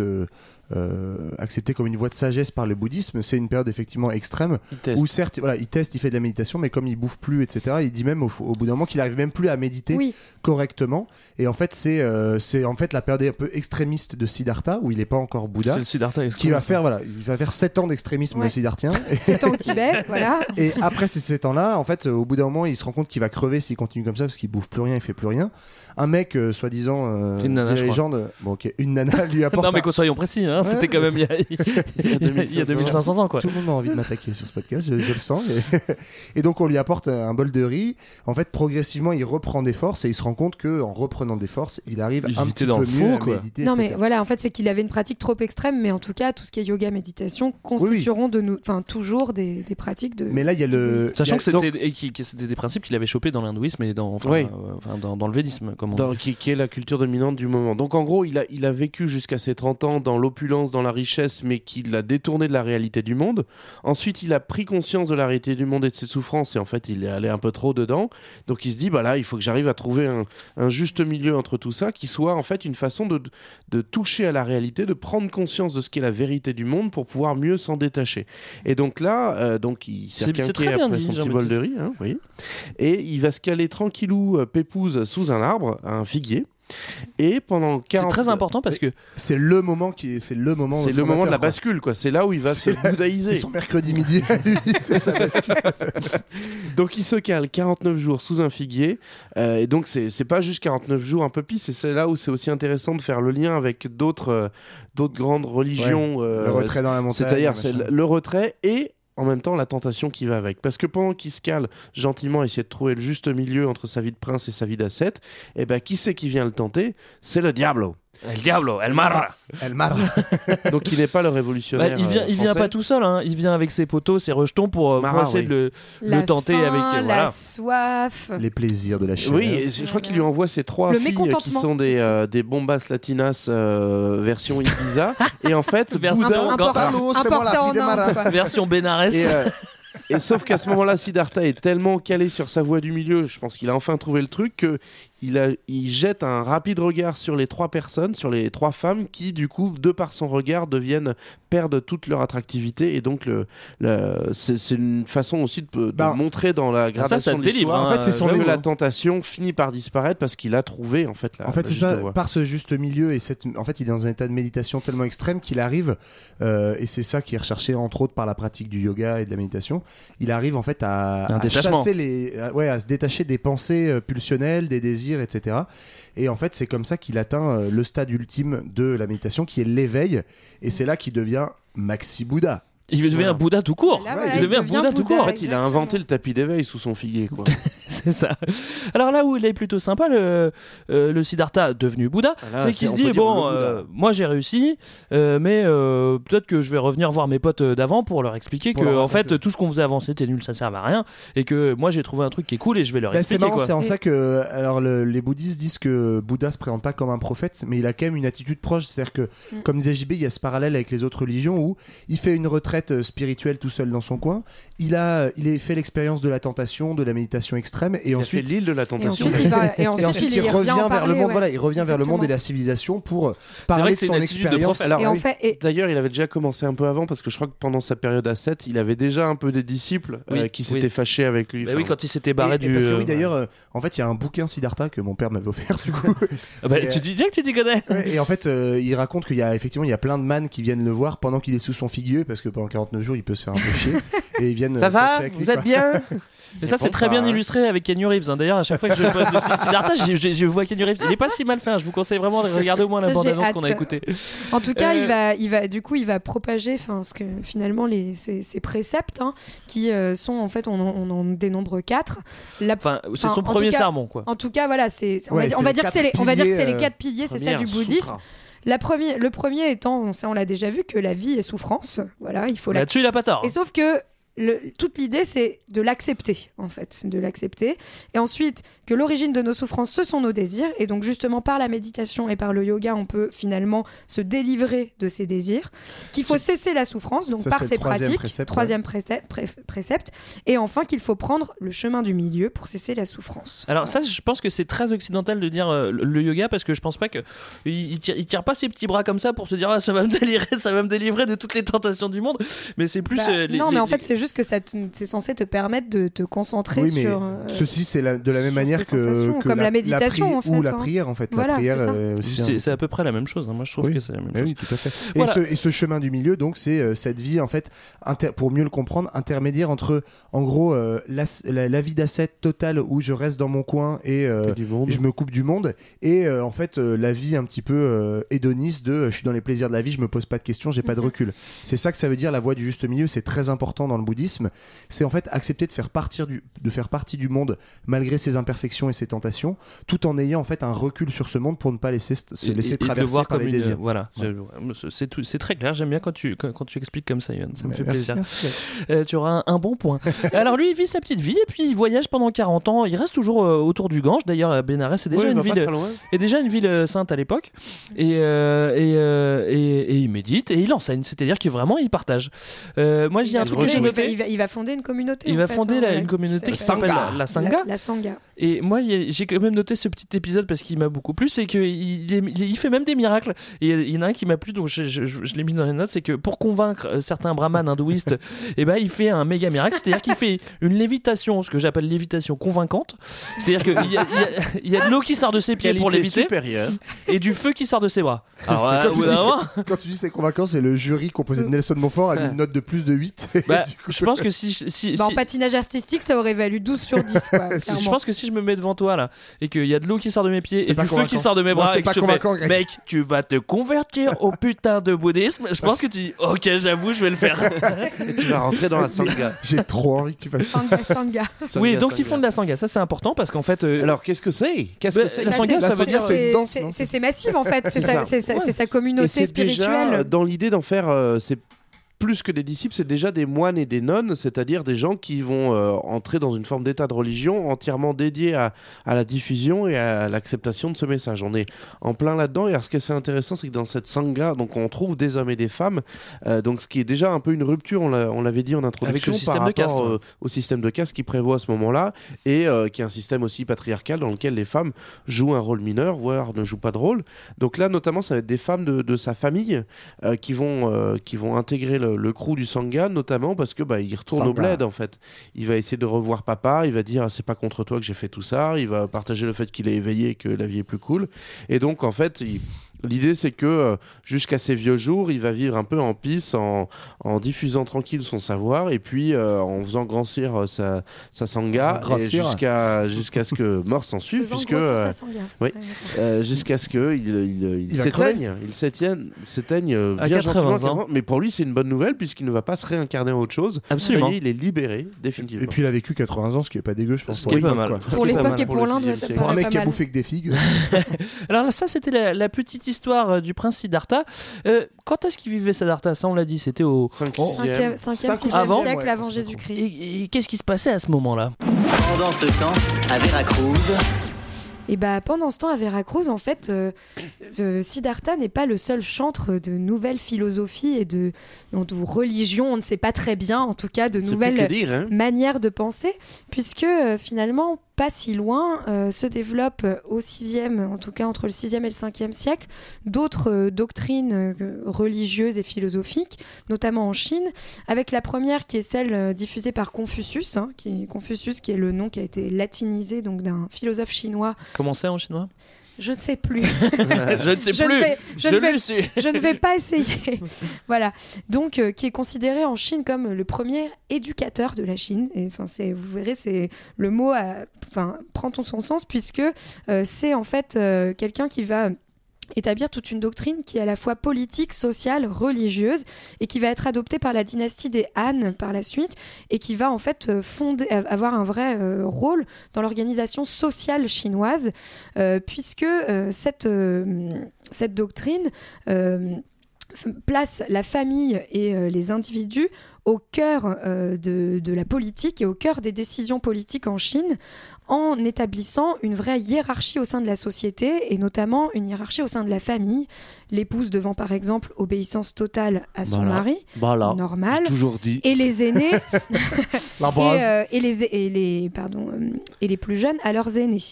euh, euh, accepté comme une voie de sagesse par le bouddhisme. C'est une période effectivement extrême Il teste. où certes, voilà, il teste, il fait de la méditation, mais comme il bouffe plus, etc. Il dit même au, au bout d'un moment qu'il arrive même plus à méditer Oui. correctement. Et en fait, c'est euh, c'est en fait la période un peu extrémiste de Siddhartha où il n'est pas encore Bouddha. C'est le Siddhartha qui va faire voilà, il va faire 7 ans d'extrémisme Ouais. siddharthien. C'est (laughs) au Tibet, (laughs) voilà. Et après ces 7 ans-là, en fait, au bout d'un moment, il se rend compte qu'il va crever s'il continue comme ça parce qu'il bouffe plus rien, il fait plus rien. Un mec, euh, soi-disant, euh, une nana, légende, bon, une nana lui (laughs) apporte. Non mais qu'on soyons précis, hein, Ouais, c'était quand même il y a, Il il y a 2500 ans quoi. Tout le monde a envie de m'attaquer sur ce podcast, je, je le sens. Et, (laughs) et donc on lui apporte un bol de riz. En fait, progressivement, il reprend des forces et il se rend compte que en reprenant des forces, il arrive Il un petit dans peu le mieux à méditer. Non, etc. mais voilà, en fait, c'est qu'il avait une pratique trop extrême, mais en tout cas, tout ce qui est yoga, méditation constitueront de nous, enfin, toujours des, des pratiques de. Mais là, il y a le. Sachant que c'était et qui- que c'était des principes qu'il avait chopés dans l'hindouisme et dans enfin, Oui. euh, enfin, dans, dans le védisme comme on Dans- qui, qui est la culture dominante du moment. Donc en gros, il a, il a vécu jusqu'à ses 30 ans dans l'opulence, dans la richesse, mais qu'il a détourné de la réalité du monde. Ensuite, il a pris conscience de la réalité du monde et de ses souffrances, et en fait, il est allé un peu trop dedans. Donc il se dit, bah là, il faut que j'arrive à trouver un, un juste milieu entre tout ça, qui soit en fait une façon de, de toucher à la réalité, de prendre conscience de ce qu'est la vérité du monde pour pouvoir mieux s'en détacher. Et donc là, euh, donc il s'est requinqué après dit, son petit bol de de riz, hein, oui. Et il va se caler tranquillou, euh, pépouze, sous un arbre, un figuier. Et pendant 40 C'est très important parce que c'est le moment qui est, c'est le moment. c'est le moment de la quoi. bascule, quoi. C'est là où il va se la- bouddhaïser. C'est son mercredi midi (laughs) à lui, c'est sa bascule. (laughs) Donc il se cale 49 jours sous un figuier. euh, et donc c'est c'est pas juste 49 jours un peu pisse. Et c'est là où c'est aussi intéressant de faire le lien avec d'autres euh, d'autres grandes religions. euh, Le retrait dans la montagne. C'est-à-dire c'est le retrait et en même temps la tentation qui va avec. Parce que pendant qu'il se cale gentiment, essayer de trouver le juste milieu entre sa vie de prince et sa vie d'ascète, et ben qui c'est qui vient le tenter? C'est le Diablo. El Diablo, El Marra. Elle marre. (laughs) Donc il n'est pas le révolutionnaire. Bah, il vient, euh, il vient français. pas tout seul, hein. il vient avec ses poteaux, ses rejetons pour, euh, pour essayer oui. de le, la le tenter faim, avec. euh, la voilà. soif. Les plaisirs de la chair. Oui, je crois qu'il lui envoie ces trois Le filles qui sont des, euh, des bombas latinas euh, version Ibiza. (laughs) et en fait, Version la Benares. Et, euh, et sauf qu'à ce moment-là, Siddhartha est tellement calé sur sa voie du milieu, je pense qu'il a enfin trouvé le truc, que il, a, il jette un rapide regard sur les trois personnes, sur les trois femmes qui, du coup, de par son regard, deviennent perdent toute leur attractivité. Et donc, le, le- c'est c'est une façon aussi de, de Bah, montrer dans la gradation ça te de l'histoire hein, En fait, c'est son que la tentation finit par disparaître parce qu'il a trouvé en fait la. En fait, la c'est juste ça, voie. par ce juste milieu et cette, en fait, il est dans un état de méditation tellement extrême qu'il arrive, euh, et c'est ça qui est recherché entre autres par la pratique du yoga et de la méditation. Il arrive en fait à, chasser les, à- ouais, à se détacher des pensées euh, pulsionnelles, des désirs, etc. Et en fait, c'est comme ça qu'il atteint euh, le stade ultime de la méditation, qui est l'éveil, et c'est là qu'il devient Maxi Bouddha. Il devient Voilà. un Bouddha tout court. Là, Ouais, voilà, il devient Bouddha tout court. En fait, il a inventé le tapis d'éveil sous son figuier, quoi. (laughs) C'est ça. Alors là où il est plutôt sympa, le, euh, le Siddhartha devenu Bouddha, Ah c'est qu'il c'est- se dit bon, euh, moi j'ai réussi, euh, mais euh, peut-être que je vais revenir voir mes potes d'avant pour leur expliquer Pour que leur en fait tout ce qu'on faisait avant c'était nul, ça sert à rien, et que moi j'ai trouvé un truc qui est cool et je vais leur Bah, c'est expliquer marrant, quoi. c'est en ça que alors le- les bouddhistes disent que Bouddha se présente pas comme un prophète, mais il a quand même une attitude proche. C'est-à-dire que, Mm. comme disait JB, il y a ce parallèle avec les autres religions où il fait une retraite euh, spirituelle tout seul dans son coin. Il a, il a fait l'expérience de la tentation, de la méditation extrême, et Il a ensuite. fait l'île de la Et tentation. ensuite, il, va, et ensuite, (laughs) et ensuite, il, revient en vers parler, le monde. ouais. Voilà, il revient vers le monde et la civilisation pour vrai parler que de son expérience. prophète. Alors, Et en oui. fait, et- D'ailleurs, il avait déjà commencé un peu avant parce que je crois que pendant sa période à 7, il avait déjà un peu des disciples euh, qui oui. s'étaient fâchés avec lui. Bah Enfin, oui, quand il s'était barré Et- et du. parce que euh, oui, d'ailleurs, euh, en fait, il y a un bouquin Siddhartha que mon père m'avait offert du coup. (laughs) ah bah, et, tu dis bien que tu t'y connais. Et en fait, euh, il raconte qu'il y a effectivement il y a plein de man qui viennent le voir pendant qu'il est sous son figuier parce que pendant 49 jours il peut se faire un peu chier (laughs) et ils viennent. Ça euh, va lui, Vous êtes quoi. bien Et ça, c'est très bien illustré avec Kenny Reeves. hein. D'ailleurs, à chaque fois que je le Siddhartha, je, je- je vois Kenny Reeves. Il est pas si mal fait. hein. Je vous conseille vraiment de regarder au moins la bande-annonce qu'on a écoutée. En tout cas, Euh, il va, il va, du coup, il va propager, ce que finalement les ces, ces préceptes, hein, qui euh, sont en fait, on en, on en dénombre quatre. La- Enfin, c'est son premier sermon, quoi. En tout cas, voilà, c'est, on, Ouais, va, on dire que c'est les, quatre on va dire que c'est piliers, les euh, quatre piliers, c'est ça du bouddhisme. La le premier étant, ça on l'a déjà vu, que la vie est souffrance. Voilà, il faut la. Là-dessus, il a pas tort. Et sauf que le- toute l'idée, c'est de l'accepter, en fait, de l'accepter. Et ensuite, que l'origine de nos souffrances, ce sont nos désirs. Et donc, justement, par la méditation et par le yoga, on peut finalement se délivrer de ces désirs. Qu'il faut cesser la souffrance, donc Ça, par ces troisième pratiques. précepte, troisième précepte, pré- précepte. Et enfin, qu'il faut prendre le chemin du milieu pour cesser la souffrance. Alors ça, je pense que c'est très occidental de dire euh, le- yoga parce que je pense pas que il, il tire, il tire pas ses petits bras comme ça pour se dire ah, ça va me délivrer, (laughs) ça va me délivrer de toutes les tentations du monde. Mais c'est plus Bah, euh, les- non, les- mais en les- fait, c'est juste que ça c'est censé te permettre de te concentrer Oui, mais sur. euh, ceci, c'est de la même manière que, comme la méditation, en fait, Ou la hein. prière, en fait. Voilà, la prière, c'est ça. euh, hein. c'est à peu près la même chose. hein. Moi, je trouve Oui. que c'est la même Eh chose. oui, tout à fait. Et, Voilà. ce, et ce chemin du milieu, donc, c'est euh, cette vie, en fait, inter- pour mieux le comprendre, intermédiaire entre, en gros, euh, la, la- la vie d'ascète totale où je reste dans mon coin et euh, je me coupe du monde, et euh, en fait, euh, la vie un petit peu euh, hédoniste de je suis dans les plaisirs de la vie, je me pose pas de questions, j'ai pas de recul. C'est ça que ça veut dire la voie du juste milieu, c'est très important dans le bouddhisme. C'est en fait accepter de faire, partir du, de faire partie du monde malgré ses imperfections et ses tentations, tout en ayant en fait un recul sur ce monde pour ne pas laisser, se laisser et- et de le traverser voir par comme les une- désirs. Voilà, Ouais. C'est très clair. J'aime bien quand tu quand, quand tu expliques comme ça, Yann. Ça me fait merci, plaisir. merci. Euh, tu auras un, un bon point. (laughs) Alors lui, il vit sa petite vie et puis il voyage pendant 40 ans. Il reste toujours euh, autour du Gange. D'ailleurs, Bénarès est déjà une ville est déjà une ville sainte à l'époque. Et, euh, et, euh, et, et il médite et il enseigne. C'est-à-dire que vraiment il partage. Euh, moi, j'ai un truc que j'ai il, il va- il va fonder une communauté. Il en va fait, fonder hein, la- une communauté qui s'appelle- la, la Sangha. La, la Sangha. Et moi, j'ai quand même noté ce petit épisode parce qu'il m'a beaucoup plu. C'est qu'il il, fait même des miracles. Et il y en a un qui m'a plu, donc je, je- je- je l'ai mis dans les notes. C'est que pour convaincre euh, certains brahmanes hindouistes, (laughs) et ben, il fait un méga miracle. C'est-à-dire qu'il fait une lévitation, ce que j'appelle lévitation convaincante. C'est-à-dire qu'il y, y a- il y a de l'eau qui sort de ses pieds pour léviter supérieure. et du feu qui sort de ses bras. Alors, C'est euh, quand, tu dis, quand tu dis c'est convaincant, c'est le jury composé de Nelson Montfort a mis une note de plus de 8. Bah, (laughs) je pense que si, si, Bah, En patinage artistique, ça aurait valu 12 sur 10. Quoi, (laughs) je pense que si je me mets devant toi là et qu'il y a de l'eau qui sort de mes pieds et du feu qui sort de mes bras et que je te fais, mec tu vas te convertir au putain de bouddhisme je pense que tu dis ok j'avoue je vais le faire Et tu vas rentrer dans la sangha. (laughs) J'ai trop envie que tu fasses ça. Sangha, Sangha. oui donc ils font de la sangha ça c'est important parce qu'en fait euh, Alors qu'est-ce que c'est? Qu'est-ce Bah, que c'est la sangha, c'est- ça veut dire- c'est massif en fait, c'est sa, communauté euh, spirituelle. dans l'idée d'en faire, euh, c'est plus que des disciples, c'est déjà des moines et des nonnes, c'est-à-dire des gens qui vont euh, entrer dans une forme d'état de religion entièrement dédié à, à la diffusion et à l'acceptation de ce message. On est en plein là-dedans. Et alors, ce qui est assez intéressant, c'est que dans cette sangha, donc on trouve des hommes et des femmes, euh, donc ce qui est déjà un peu une rupture. On l'a- on l'avait dit en introduction Avec par rapport caste, euh, au système de caste qui prévoit à ce moment-là et euh, qui est un système aussi patriarcal dans lequel les femmes jouent un rôle mineur, voire ne jouent pas de rôle. Donc là, notamment, ça va être des femmes de, de sa famille qui, vont, qui vont intégrer le, le crew du Sangha, notamment parce que bah, il retourne au bled en fait. Il va essayer de revoir papa, il va dire Ah, c'est pas contre toi que j'ai fait tout ça, il va partager le fait qu'il est éveillé et que la vie est plus cool. Et donc en fait, il- L'idée, c'est que euh, jusqu'à ses vieux jours, il va vivre un peu en pisse, en, en diffusant tranquille son savoir, et puis euh, en faisant grossir euh, sa, sa sangha, jusqu'à jusqu'à ce que mort s'en suive, puisque euh, oui. Euh, jusqu'à ce que il, il, il s'éteigne, il s'éteigne, il s'éteigne À bien 80 gentiment, ans. Mais pour lui, c'est une bonne nouvelle puisqu'il ne va pas se réincarner en autre chose. Absolument. Ça y est, il est libéré définitivement. Et puis il a vécu 80 ans, ce qui est pas dégueu, je pense. Ce pour qui est pas l'époque, et pour l'Inde. Pour un mec qui a bouffé que des figues. (laughs) alors là ça c'était la, la petite histoire euh, du prince Siddhartha. Euh, quand est-ce qu'il vivait Siddhartha? Ça on l'a dit c'était au 5 Oh. 5e, 5e, Cinq ou 6e avant, siècle ouais, avant Jésus-Christ. et, et qu'est-ce qui se passait à ce moment là Pendant ce temps, à Veracruz, Et bah pendant ce temps à Veracruz, en fait, euh, euh, Siddhartha n'est pas le seul chantre de nouvelles philosophies et de, de religions, on ne sait pas très bien, en tout cas de nouvelles dire, hein. manière de penser, puisque euh, finalement, pas si loin, euh, se développent au 6e, en tout cas entre le 6e et le 5e siècle, d'autres euh, doctrines euh, religieuses et philosophiques, notamment en Chine, avec la première qui est celle diffusée par Confucius, hein, qui est, Confucius qui est le nom qui a été latinisé donc d'un philosophe chinois, comment c'est en chinois? Je ne sais plus. (laughs) (laughs) je ne sais Je ne plus vais- je je, ne vais- le suis (laughs) je ne vais pas essayer. voilà. Donc, euh, qui est considéré en Chine comme le premier éducateur de la Chine. Et enfin, c'est, vous verrez, c'est le mot, enfin, prend tout son sens puisque euh, c'est en fait euh, quelqu'un qui va établir toute une doctrine qui est à la fois politique, sociale, religieuse et qui va être adoptée par la dynastie des Han par la suite et qui va en fait euh, avoir un vrai euh, rôle dans l'organisation sociale chinoise euh, puisque cette, cette doctrine place la famille et les individus au cœur de, de la politique et au cœur des décisions politiques en Chine en établissant une vraie hiérarchie au sein de la société et notamment une hiérarchie au sein de la famille. L'épouse devant par exemple obéissance totale à son Voilà. mari, Voilà. normal. Toujours dit. Et les aînés (laughs) La et, base. euh, et les et les pardon euh, et les plus jeunes à leurs aînés.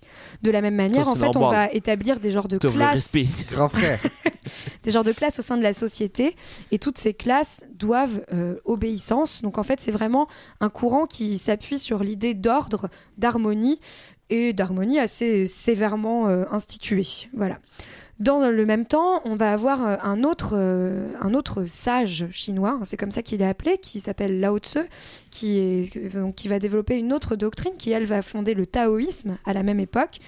De la même manière, Ça, en fait, on va établir des genres de classes. (laughs) Grand frère. des genres de classes au sein de la société, et toutes ces classes doivent euh, obéissance. Donc en fait, c'est vraiment un courant qui s'appuie sur l'idée d'ordre, d'harmonie et d'harmonie assez sévèrement euh, instituée. Voilà. Dans le même temps, on va avoir euh, un autre, euh, un autre sage chinois, hein, c'est comme ça qu'il est appelé, qui s'appelle Lao Tzu, qui, est, donc, qui va développer une autre doctrine qui, elle, va fonder le taoïsme à la même époque.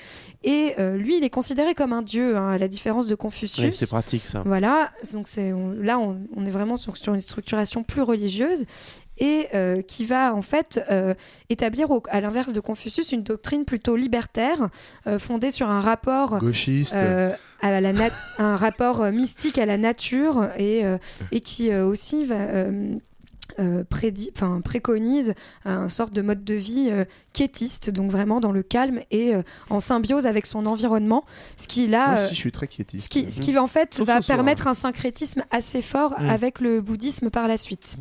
Et euh, lui, il est considéré comme un dieu, hein, à la différence de Confucius. Ouais, c'est pratique ça. Voilà, donc c'est là on, on est vraiment sur, sur une structuration plus religieuse et euh, qui va en fait euh, établir au- à l'inverse de Confucius une doctrine plutôt libertaire euh, fondée sur un rapport Gauchiste. à la (laughs) un rapport mystique à la nature et, et qui aussi va prédit- enfin, préconise un sorte de mode de vie quiétiste, donc vraiment dans le calme et euh, en symbiose avec son environnement, ce qui là, Moi euh, aussi, je suis très quiétiste. ce qui, ce qui va en fait Sauf va ce soir. permettre un syncrétisme assez fort Mm. avec le bouddhisme par la suite.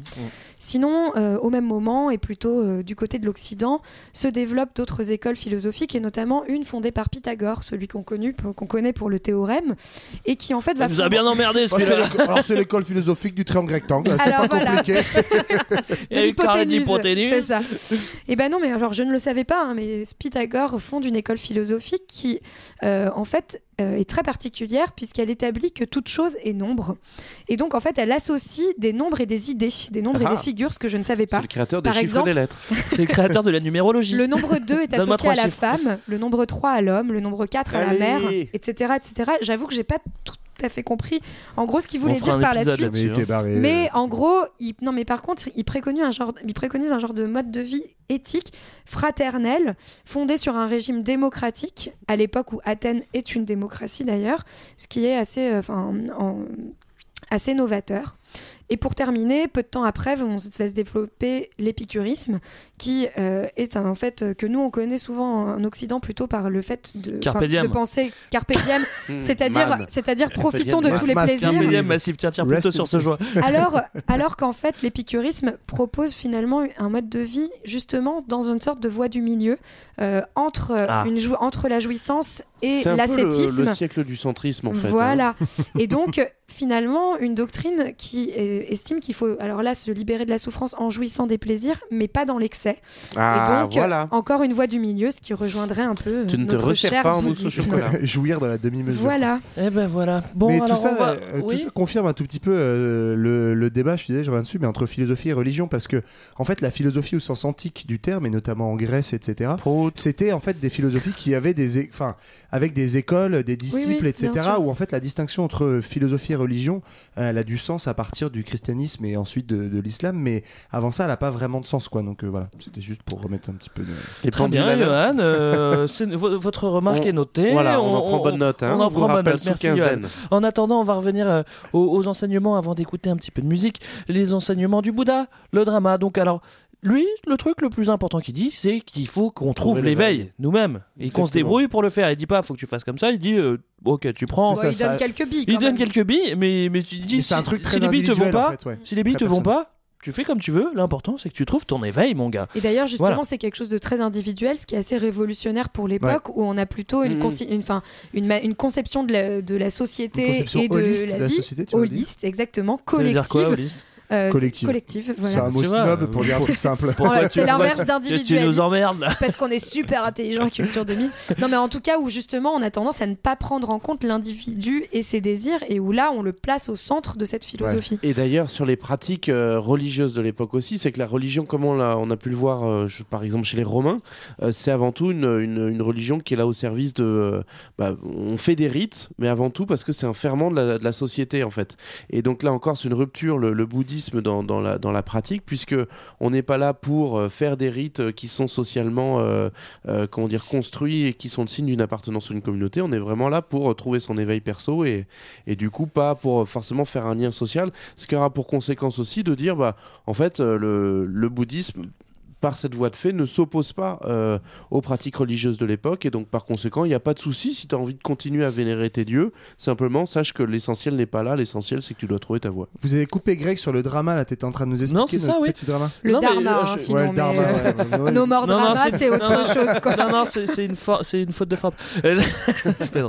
Sinon, euh, au même moment, et plutôt euh, du côté de l'Occident, se développent d'autres écoles philosophiques, et notamment une fondée par Pythagore, celui qu'on connu- qu'on connaît pour le théorème, et qui en fait va... Il nous a bien emmerdé c'est celui-là. l'éco- Alors, c'est l'école philosophique du triangle rectangle. C'est Alors, pas voilà. compliqué. (laughs) Il y a eu carré L'hypoténuse, d'hypoténuse. C'est ça. Et ben non, mais alors je ne le savais pas, hein, mais Pythagore fonde une école philosophique qui, euh, en fait, euh, est très particulière puisqu'elle établit que toute chose est nombre. Et donc, en fait, elle associe des nombres et des idées, des nombres Ah. et des figures, ce que je ne savais pas. C'est le créateur des Par chiffres exemple, et des lettres. (laughs) C'est le créateur de la numérologie. le nombre 2 est associé à la chiffres. femme, le nombre 3 à l'homme, le nombre 4 à la mère, etc. etc. J'avoue que j'ai pas tout à fait compris en gros ce qu'il voulait dire par la suite. Mais barré. Mais en gros, il... non, mais par contre, il préconise un genre, il préconise un genre de mode de vie éthique, fraternel, fondé sur un régime démocratique à l'époque où Athènes est une démocratie d'ailleurs, ce qui est assez, euh, en- assez novateur. Et pour terminer, peu de temps après, on se- développer l'épicurisme, qui euh, est un, en fait euh, que nous on connaît souvent en Occident plutôt par le fait de, Carpe enfin, diem. de penser carpe diem, (laughs) Hmm, c'est-à-dire, c'est-à-dire profitons de tous les plaisirs. Carpe diem, massif, tiens, tiens plutôt Rest sur in ce peace. joie. Alors, (laughs) alors qu'en fait, l'épicurisme propose finalement un mode de vie justement dans une sorte de voie du milieu euh, entre, Ah. une jou- entre la jouissance et C'est le, l'ascétisme. le siècle du centrisme en fait. hein. Voilà. (laughs) Et donc, finalement, une doctrine qui estime qu'il faut, alors là, se libérer de la souffrance en jouissant des plaisirs, mais pas dans l'excès. Ah, et donc, voilà. encore une voie du milieu, ce qui rejoindrait un peu euh, Tu ne te notre resserres cher pas en chocolat. (laughs) Jouir dans la demi-mesure. Voilà. Eh ben voilà. Bon, mais alors tout ça, on va. euh, tout Oui. ça confirme un tout petit peu euh, le, le débat, je suis désolé, je reviens dessus, mais entre philosophie et religion, parce que en fait, la philosophie au sens antique du terme, et notamment en Grèce, etc., c'était en fait des philosophies qui avaient des, enfin, avec des écoles, des disciples, oui, etc., où en fait la distinction entre philosophie et religion, euh, elle a du sens à partir du christianisme et ensuite de, de l'islam, mais avant ça, elle n'a pas vraiment de sens, quoi. Donc euh, voilà, c'était juste pour remettre un petit peu de. Très bien, Johan. euh, (laughs) votre remarque On- est notée. voilà, on en prend bonne note, hein. on en prend bonne note. Merci. En attendant, on va revenir euh, aux, aux enseignements avant d'écouter un petit peu de musique. Les enseignements du Bouddha, le drama. Donc, alors. Lui, le truc le plus important qu'il dit, c'est qu'il faut qu'on trouve l'éveil nous-mêmes et qu'on se débrouille pour le faire. Il dit pas, faut que tu fasses comme ça. Il dit, euh, ok, tu prends. Bon, il donne quelques billes. Il donne quelques billes, mais, mais tu dis Mais c'est un si- truc si très les billes te vont en pas, fait, ouais. si les billes Très te vont pas, tu fais comme tu veux. L'important, c'est que tu trouves ton éveil, mon gars. Et d'ailleurs, justement, Voilà. c'est quelque chose de très individuel, ce qui est assez révolutionnaire pour l'époque, où on a plutôt une, conception de la, de la société et de holiste la, vie. société, tu exactement, Ça veut dire collective. quoi, Euh, Collective. collective, voilà. C'est un mot vois, snob euh, pour dire un truc simple. C'est l'inverse Tu- Tu nous emmerdes. Parce qu'on est super intelligent, culture 2000. Non, mais en tout cas, où justement, on a tendance à ne pas prendre en compte l'individu et ses désirs, et où là, on le place au centre de cette philosophie. Et d'ailleurs, sur les pratiques euh, religieuses de l'époque aussi, c'est que la religion, comme on, l'a- on a pu le voir, euh, je- par exemple, chez les Romains, euh, c'est avant tout une, une- une religion qui est là au service de. euh, bah, on fait des rites, mais avant tout parce que c'est un ferment de la, de la société, en fait. Et donc là encore, c'est une rupture. Le, le bouddhisme dans, la, pratique, puisque on n'est pas là pour euh, faire des rites euh, qui sont socialement euh, comment dire, construits et qui sont le signe d'une appartenance à une communauté. On est vraiment là pour trouver son éveil perso et, et du coup pas pour forcément faire un lien social, ce qui aura pour conséquence aussi de dire, bah, en fait, le bouddhisme par cette voie de fait ne s'oppose pas euh, aux pratiques religieuses de l'époque et donc par conséquent il n'y a pas de souci si tu as envie de continuer à vénérer tes dieux simplement sache que l'essentiel n'est pas là l'essentiel c'est que tu dois trouver ta voie Vous avez coupé Greg sur le drama, là, t'étais en train de nous expliquer Non, c'est ça, oui. petit drama. Le Non, dharma, hein, je- sinon, ouais, le mais, dharma, ouais, ouais, ouais. nos morts Non, drama, c'est- autre non, chose. Quoi. Non, non, c'est c'est une, c'est une faute de frappe. Euh, (laughs)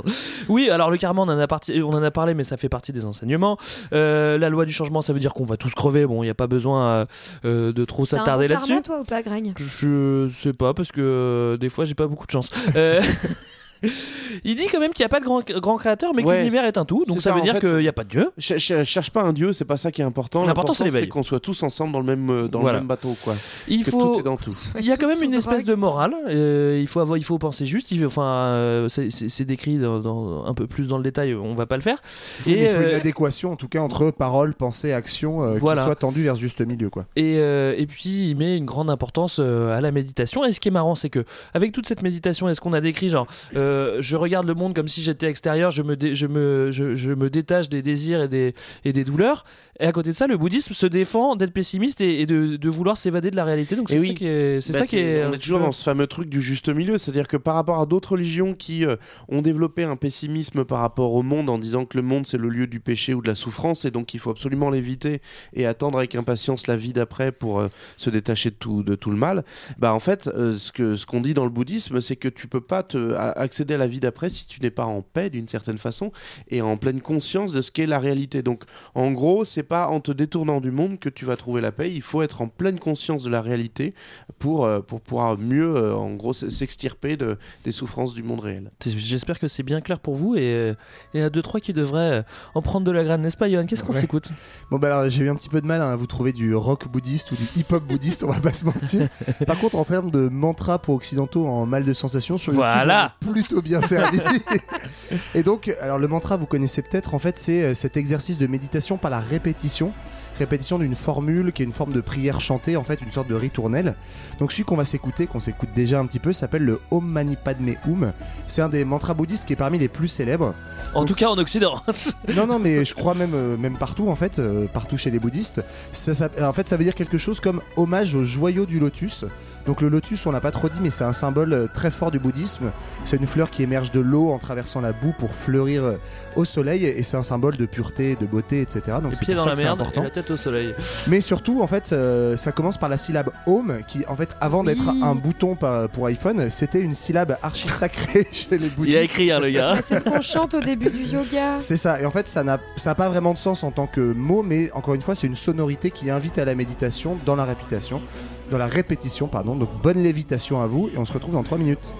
oui, alors le karma, on en, a parti- on en a parlé, mais ça fait partie des enseignements. Euh, la loi du changement, ça veut dire qu'on va tous crever. Bon, il n'y a pas besoin euh, de trop s'attarder là-dessus. karma, toi, ou pas, Je sais pas, parce que euh, des fois, j'ai pas beaucoup de chance. Euh, (laughs) Il dit quand même qu'il n'y a pas de grand, grand créateur, mais que Ouais. l'univers est un tout. Donc ça, ça, veut dire qu'il n'y a pas de Dieu. Ch- ch- cherche pas un dieu, c'est pas ça qui est important. L'important, c'est qu'on soit tous ensemble dans le même, euh, dans Voilà. le même bateau. Quoi. Il Que faut- tout est dans tout. Il y a quand même une espèce de morale. euh, il faut avoir, il faut penser juste. Il, enfin, euh, c'est- décrit dans, dans- un peu plus dans le détail. On va pas le faire. Mais il faut une adéquation en tout cas entre parole, pensée, action euh, Voilà. qui soit tendue vers juste milieu quoi. Et, euh, et puis il met une grande importance euh, à la méditation. Et ce qui est marrant, c'est que avec toute cette méditation, est-ce qu'on a décrit genre, euh, je regarde le monde comme si j'étais extérieur, je me, dé- je me, je, je me détache des désirs et des, et des douleurs. Et à côté de ça, le bouddhisme se défend d'être pessimiste et, et de, de vouloir s'évader de la réalité. Donc c'est oui. ça qui est, c'est Bah, ça qui est. on est toujours dans ce fameux truc du juste milieu, c'est-à-dire que par rapport à d'autres religions qui euh, ont développé un pessimisme par rapport au monde en disant que le monde c'est le lieu du péché ou de la souffrance et donc il faut absolument l'éviter et attendre avec impatience la vie d'après pour euh, se détacher de tout, de tout le mal, bah en fait euh, ce que ce qu'on dit dans le bouddhisme c'est que tu peux pas te, accéder à la vie d'après si tu n'es pas en paix d'une certaine façon et en pleine conscience de ce qu'est la réalité. Donc en gros c'est pas en te détournant du monde que tu vas trouver la paix, il faut être en pleine conscience de la réalité pour, euh, pour pouvoir mieux, euh, en gros, s'extirper de, des souffrances du monde réel. J'espère que c'est bien clair pour vous et euh, et à deux trois qui devraient euh, en prendre de la graine, n'est-ce pas, Johan? Qu'est-ce qu'on Ouais. s'écoute? Bon bah alors j'ai eu un petit peu de mal hein, à vous trouver du rock bouddhiste ou du hip-hop bouddhiste, on va pas se mentir. (laughs) Par contre en termes de mantra pour occidentaux en mal de sensations sur YouTube, Voilà. on est plutôt bien servi. (laughs) Et donc alors le mantra vous connaissez peut-être en fait c'est euh, cet exercice de méditation par la répétition. Répétition d'une formule qui est une forme de prière chantée, en fait, une sorte de ritournelle. Donc, celui qu'on va s'écouter, qu'on s'écoute déjà un petit peu, s'appelle le Om Mani Padme Hum. C'est un des mantras bouddhistes qui est parmi les plus célèbres. En tout cas en Occident. (laughs) Non, non, mais je crois même, euh, même partout, en fait, euh, partout chez les bouddhistes. Ça, ça- en fait, ça veut dire quelque chose comme hommage au joyau du lotus. Donc, le lotus, on l'a pas trop dit, mais c'est un symbole euh, très fort du bouddhisme. C'est une fleur qui émerge de l'eau en traversant la boue pour fleurir euh, au soleil, et c'est un symbole de pureté, de beauté, etc. Donc, Les c'est pieds pour dans ça la que c'est merde important. et la tête au soleil. Mais surtout, en fait, euh, ça commence par la syllabe Om, qui, en fait, avant d'être Oui. un bouton pour iPhone, c'était une syllabe archi sacrée (laughs) chez les bouddhistes. Il a écrit, hein, le gars. Bah, c'est ce qu'on chante au début du yoga. C'est ça, et en fait ça n'a ça a pas vraiment de sens en tant que mot, mais encore une fois c'est une sonorité qui invite à la méditation dans la répétition, dans la répétition pardon. Donc bonne lévitation à vous et on se retrouve dans 3 minutes.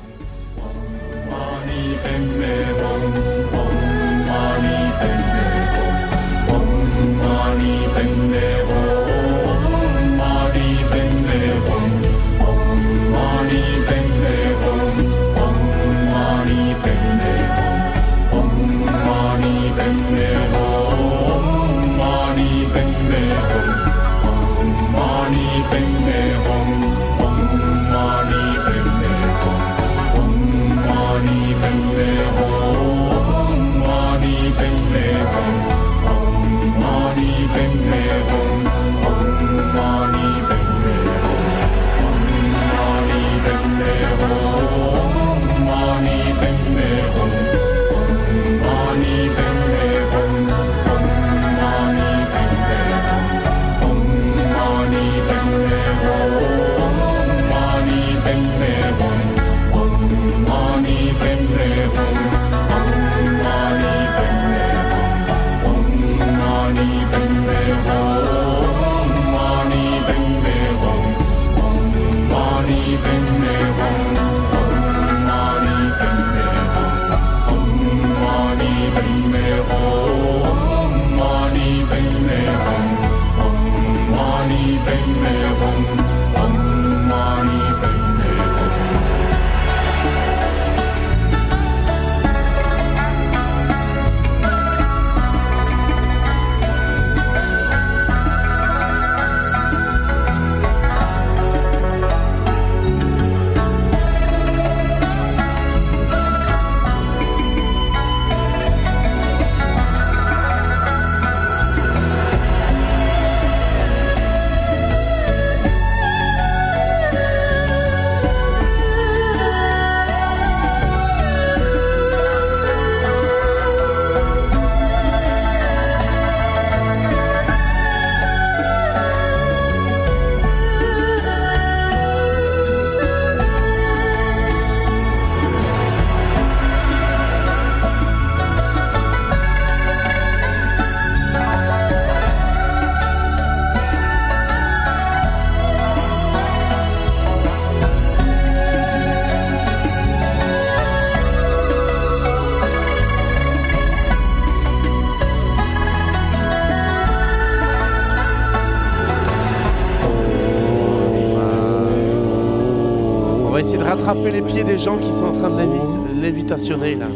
Les pieds des gens qui sont en train de lévi- lévitationner là.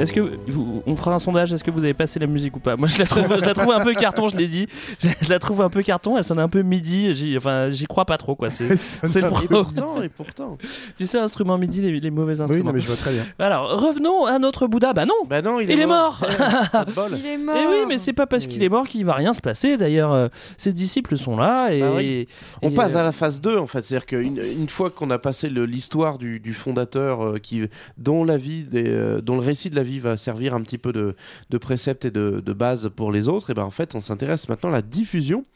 Est-ce que vous- on fera un sondage Est-ce que vous avez passé la musique ou pas Moi, je la trouve, je la trouve un peu carton. Je l'ai dit. Je, je la trouve un peu carton. Elle sonne un peu midi. J'y, enfin, j'y crois pas trop quoi. C'est, c'est le Et pourtant, et pourtant. Tu sais, instrument midi, les, les mauvais instruments. Oui, non, mais je vois très bien. Alors, revenons à notre Bouddha. Bah non. Bah non, il, Il est mort. (laughs) Il est mort. Et oui, mais c'est pas parce qu'il est mort qu'il va rien se passer. D'ailleurs, euh, ses disciples sont là et, Bah oui. On et, passe euh, à la phase 2 en fait, c'est-à-dire qu'une une fois qu'on a passé le- l'histoire du, du fondateur euh, qui, dont, la vie des, euh, dont le récit de la vie va servir un petit peu de, de précepte et de, de base pour les autres, et ben en fait on s'intéresse maintenant à la diffusion.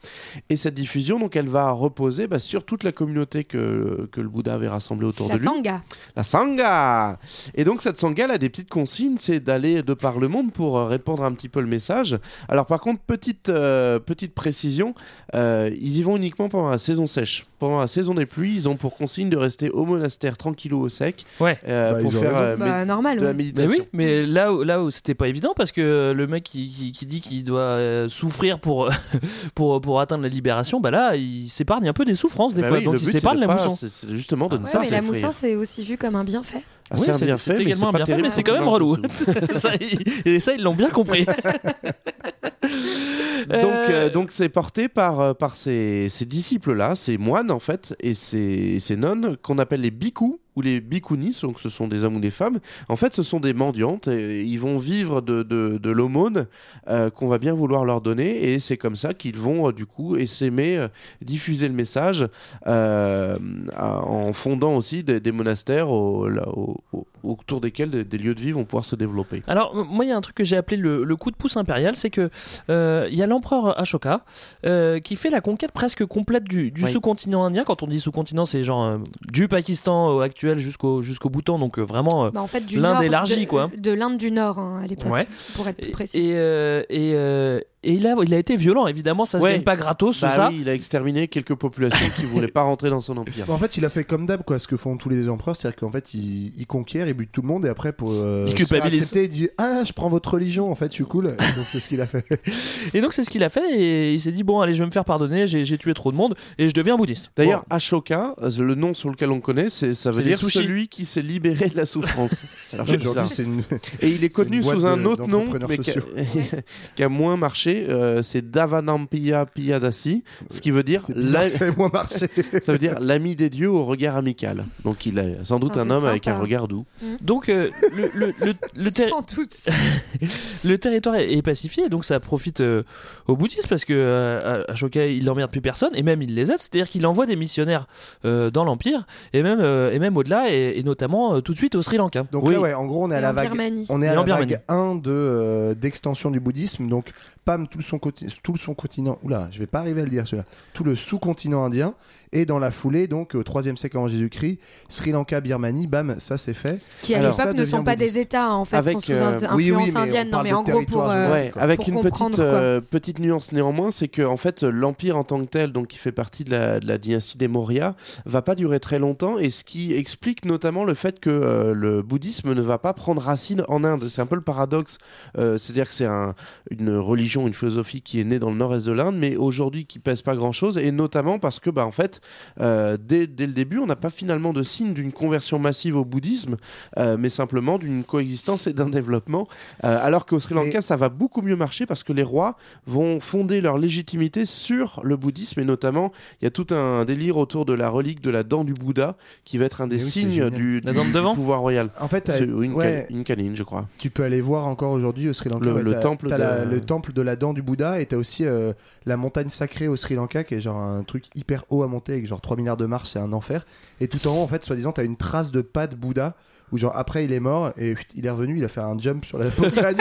Et cette diffusion, donc elle va reposer bah, sur toute la communauté que, que le Bouddha avait rassemblée autour La de lui. sangha. La sangha Et donc cette sangha elle a des petites consignes, c'est d'aller de par le monde pour euh, répandre un petit peu le message. Alors par contre, petite, euh, petite précision, euh, ils y vont uniquement pendant la saison sèche. Pendant la saison des pluies, ils ont pour consigne de rester au monastère tranquillou au sec Ouais. euh, Bah, pour faire euh, Bah, normal, de la ouais. Mais méditation. oui, mais là où, là où c'était pas évident parce que le mec qui, qui, qui dit qu'il doit euh, souffrir pour, (laughs) pour, pour atteindre la libération, bah là il s'épargne un peu des souffrances des Bah fois. oui, donc il s'épargne de la mousson. c'est- justement de ne Ouais, pas mais la mousson, c'est aussi vu comme un bienfait. Ah, Oui, c'est un bienfait, mais également c'est un pas bienfait, terrible mais c'est pour quand même mange relou. (laughs) Ça, ils- et ça, ils l'ont bien compris. (laughs) Donc, Euh, euh, donc c'est porté par, par ces, ces disciples-là, ces moines en fait, et ces, ces nonnes qu'on appelle les bhikkhus ou les bhikkhunis, donc ce sont des hommes ou des femmes. En fait, ce sont des mendiantes et ils vont vivre de, de, de l'aumône euh, qu'on va bien vouloir leur donner, et c'est comme ça qu'ils vont euh, du coup essaimer, euh, diffuser le message en fondant aussi des, des monastères au- là, au- au- autour desquels des, des lieux de vie vont pouvoir se développer. Alors, moi, il y a un truc que j'ai appelé le, le coup de pouce impérial, c'est que il y a l'empereur Ashoka qui fait la conquête presque complète du, du Oui. sous-continent indien. Quand on dit sous-continent, c'est genre du Pakistan euh, actuel jusqu'au jusqu'au Bhoutan, donc euh, vraiment euh, Bah, en fait, l'Inde élargie, de, quoi. De l'Inde du Nord hein, à l'époque, Ouais. pour être plus précis. Et, euh, et, et il, a, il a été violent, évidemment, ça se Ouais. gagne pas gratos, Bah ça. oui, il a exterminé quelques populations qui voulaient pas rentrer dans son empire. (laughs) En fait, il a fait comme d'hab, quoi, ce que font tous les empereurs, c'est-à-dire qu'en fait, il, il conquiert, il bute tout le monde, et après, pour euh, Il culpabilise. accepter, il dit Ah, je prends votre religion, en fait, je suis cool. Et donc, c'est ce qu'il a fait. Et donc, c'est ce qu'il a fait, et il s'est dit, bon, allez, je vais me faire pardonner, j'ai tué trop de monde, et je deviens bouddhiste. D'ailleurs, Ashoka, euh, le nom sur lequel on connaît, c'est ça veut dire celui qui s'est libéré de la souffrance. (laughs) Alors, ça. une- Et il est c'est connu sous un autre nom, mais qui a, sociaux. (laughs) qui a moins marché. Euh, c'est Davanampiya Piyadasi, ce qui veut dire bizarre ça ait moins marché. (laughs) ça veut dire l'ami des dieux au regard amical. Donc il est sans doute Ah, un homme avec un regard doux. Donc, euh, le, le, (laughs) le, territoire est, est pacifié, donc ça profite euh, aux bouddhistes parce que euh, Ashoka il n'emmerde plus personne et même il les aide, c'est-à-dire qu'il envoie des missionnaires euh, dans l'empire et même euh, et même au-delà et, et notamment euh, tout de suite au Sri Lanka. Donc Oui. là, ouais, en gros, on est à Et la vague. Birmanie. On est à la vague 1 de, euh, d'extension du bouddhisme. Donc, Pam, tout son, tout son continent. Oula, je vais pas arriver à le dire celui-là. Tout le sous-continent indien. Et dans la foulée, donc, au 3 siècle avant Jésus-Christ, Sri Lanka, Birmanie, bam, ça c'est fait. Qui à l'époque ne sont pas des. États, en fait, Avec, sont sous euh, influence oui, oui, mais on indienne. Non, mais en gros, pour, euh, géographique. Ouais, quoi. avec pour une petite, euh, petite nuance néanmoins, c'est que en fait l'empire en tant que tel, donc qui fait partie de la, de la dynastie des Maurya, va pas durer très longtemps, et ce qui explique notamment le fait que euh, le bouddhisme ne va pas prendre racine en Inde. C'est un peu le paradoxe, euh, c'est-à-dire que c'est un- une religion, une philosophie qui est née dans le nord-est de l'Inde, mais aujourd'hui qui pèse pas grand-chose, et notamment parce que bah en fait euh, dès, dès le début, on n'a pas finalement de signe d'une conversion massive au bouddhisme, euh, mais simplement d'une coexistence et d'un développement. Euh, alors qu'au Sri Lanka, Mais- ça va beaucoup mieux marcher parce que les rois vont fonder leur légitimité sur le bouddhisme et notamment, il y a tout un délire autour de la relique de la dent du Bouddha qui va être un des oui, signes du, La du- dent de du devant pouvoir royal. En fait, une, ouais, ca- une canine, je crois. tu peux aller voir encore aujourd'hui au Sri Lanka. Le- ouais, le t'as- temple de- la- le temple de la dent du Bouddha et t'as aussi euh, la montagne sacrée au Sri Lanka qui est genre un truc hyper haut à monter avec genre 3 milliards de marches, c'est un enfer. Et tout en haut, en fait, soi-disant, t'as une trace de pas de Bouddha où genre après il est mort et il est revenu, il a fait un jump sur la (laughs) montagne.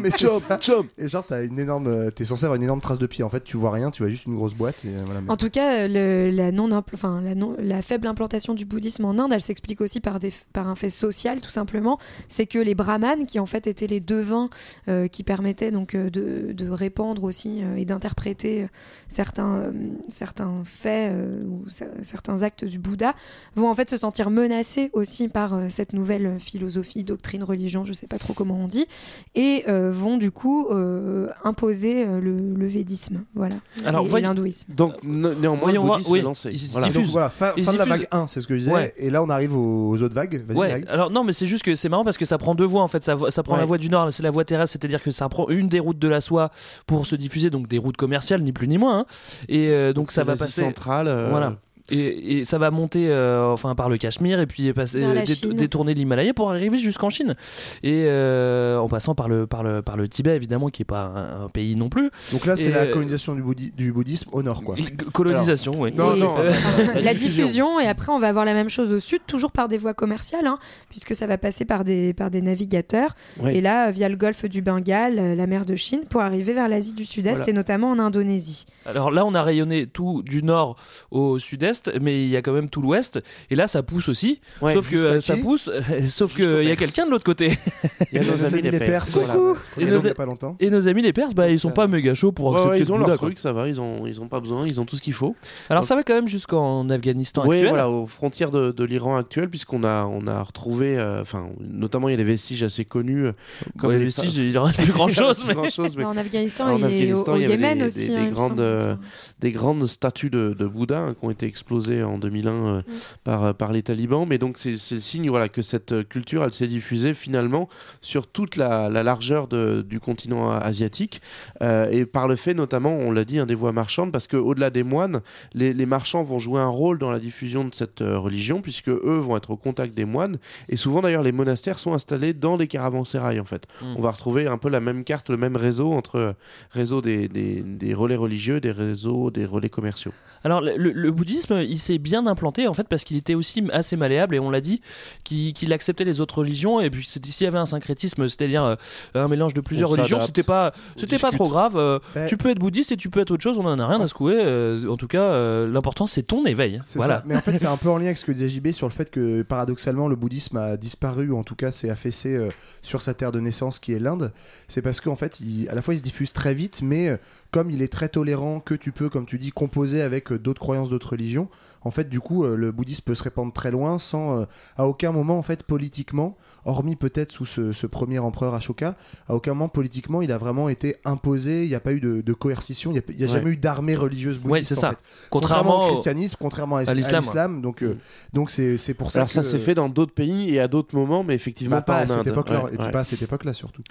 mais c'est ça. Et genre t'as une énorme, euh, t'es censé avoir une énorme trace de pied. En fait, tu vois rien, tu vois juste une grosse boîte. Et euh. En tout cas, le- la, non enfin, la, non- la faible implantation du bouddhisme en Inde, elle s'explique aussi par, des, par un fait social, tout simplement. C'est que les brahmanes, qui en fait étaient les devins euh, qui permettaient donc euh, de, de répandre aussi euh, et d'interpréter euh, certains, euh, certains faits euh, ou cer- certains actes du Bouddha, vont en fait se sentir menacés aussi par euh, cette nouvelle nouvelle philosophie, doctrine, religion, je sais pas trop comment on dit, et euh, vont du coup euh, imposer euh, le, le védisme, voilà, Alors, et, l'hindouisme. Donc, no- néanmoins, Voyons le bouddhisme oui, est lancé. il se Voilà. diffuse. Donc voilà, fin, Ils fin de la diffusent- vague 1, c'est ce que je disais. Ouais. Et là, on arrive aux autres vagues. Vas-y, Ouais, alors non, mais c'est juste que c'est marrant parce que ça prend deux voies en fait. Ça, ça prend la Ouais. voie du nord, c'est la voie terrestre, c'est-à-dire que ça prend une des routes de la soie pour se diffuser, donc des routes commerciales, ni plus ni moins. hein. Et euh, donc, ça va passer. centrale. euh, Voilà. Et, et ça va monter euh, enfin par le Cachemire et puis passer, dé- détourner l'Himalaya pour arriver jusqu'en Chine. Et euh, en passant par le par le par le Tibet évidemment qui est pas un, un pays non plus. Donc là, c'est la euh, colonisation du, bouddhi- du bouddhisme au nord, quoi. colonisation oui Non, non, Euh, (laughs) la diffusion. et après on va avoir la même chose au sud toujours par des voies commerciales hein, puisque ça va passer par des par des navigateurs. Et là via le golfe du Bengale la mer de Chine pour arriver vers l'Asie du Sud-Est Voilà. et notamment en Indonésie. Alors là, on a rayonné tout du nord au sud-est, mais il y a quand même tout l'ouest. Et là, ça pousse aussi. Ouais, sauf que euh, ça pousse, sauf Jusqu'au qu'il y a quelqu'un de l'autre côté. (laughs) Il y a nos amis les Perses. voilà. Et nos- il y a pas longtemps. Et nos amis les Perses, bah, ils sont pas méga chauds pour Ouais, accepter ouais, ils le ont Bouddha, leur quoi. truc, ça va, ils ont, ils ont pas besoin, ils ont tout ce qu'il faut. Alors Donc- ça va quand même jusqu'en Afghanistan Oui, actuel. voilà, aux frontières de, de l'Iran actuel, puisqu'on a, on a retrouvé, euh, enfin, notamment il y a des vestiges assez connus. euh, Comme les les vestiges, il en reste plus (laughs) grand chose. Mais... grand-chose, mais en Afghanistan en et au- Afghanistan, au, il y Yémen des- aussi des- hein, des grandes, semble. euh, des grandes statues de, de Bouddha hein, qui ont été explosées en 2001 euh, par, euh, par les talibans. Mais donc c'est le signe voilà, que cette euh, culture, elle s'est diffusée finalement sur toute la, la largeur de- du continent a- asiatique. Euh, et par le fait notamment, on l'a dit, hein, des voies marchandes, parce qu'au-delà des moines, les, les marchands vont jouer un rôle dans la diffusion de cette religion, puisque eux vont être au contact des moines. Et souvent d'ailleurs, les monastères sont installés dans les caravansérails en fait. Mm. On va retrouver un peu la même carte, le même réseau entre réseau des, des- des relais religieux, des réseaux des relais commerciaux. Alors le, le- le bouddhisme, il s'est bien implanté en fait parce qu'il était aussi assez malléable et on l'a dit qu'il acceptait les autres religions et puis c'est- s'il y avait un syncrétisme, c'est-à-dire euh, un mélange de plusieurs On religions, c'était pas c'était pas trop grave. euh, Ouais. Tu peux être bouddhiste et tu peux être autre chose, on en a rien à secouer. euh, en tout cas, euh, l'important c'est ton éveil. Voilà. ça. Mais en fait, c'est un peu en lien avec ce que disait JB sur le fait que paradoxalement, le bouddhisme a disparu, ou en tout cas s'est affaissé euh, sur sa terre de naissance qui est l'Inde. C'est parce qu'en fait, il- à la fois, il se diffuse très vite, mais euh, comme il est très tolérant, que tu peux, comme tu dis, composer avec euh, d'autres croyances, d'autres religions, en fait, du coup, euh, le bouddhisme peut se répandre très loin sans, euh, à aucun moment, en fait, politiquement, hormis peut-être sous ce, ce premier empereur Ashoka, à aucun moment politiquement, il a vraiment été imposé. Il n'y a pas eu de, de coercition. Il n'y a, il y a Ouais. jamais eu d'armée religieuse Ouais, bouddhiste. c'est en ça. fait. Contrairement au au- christianisme, contrairement à, l'islam. Donc, euh, donc c'est c'est pour ça Alors que ça s'est fait dans d'autres pays et à d'autres moments, mais effectivement bah, pas, pas, à en cette Inde. époque-là, Ouais, et puis ouais. pas à cette époque-là surtout.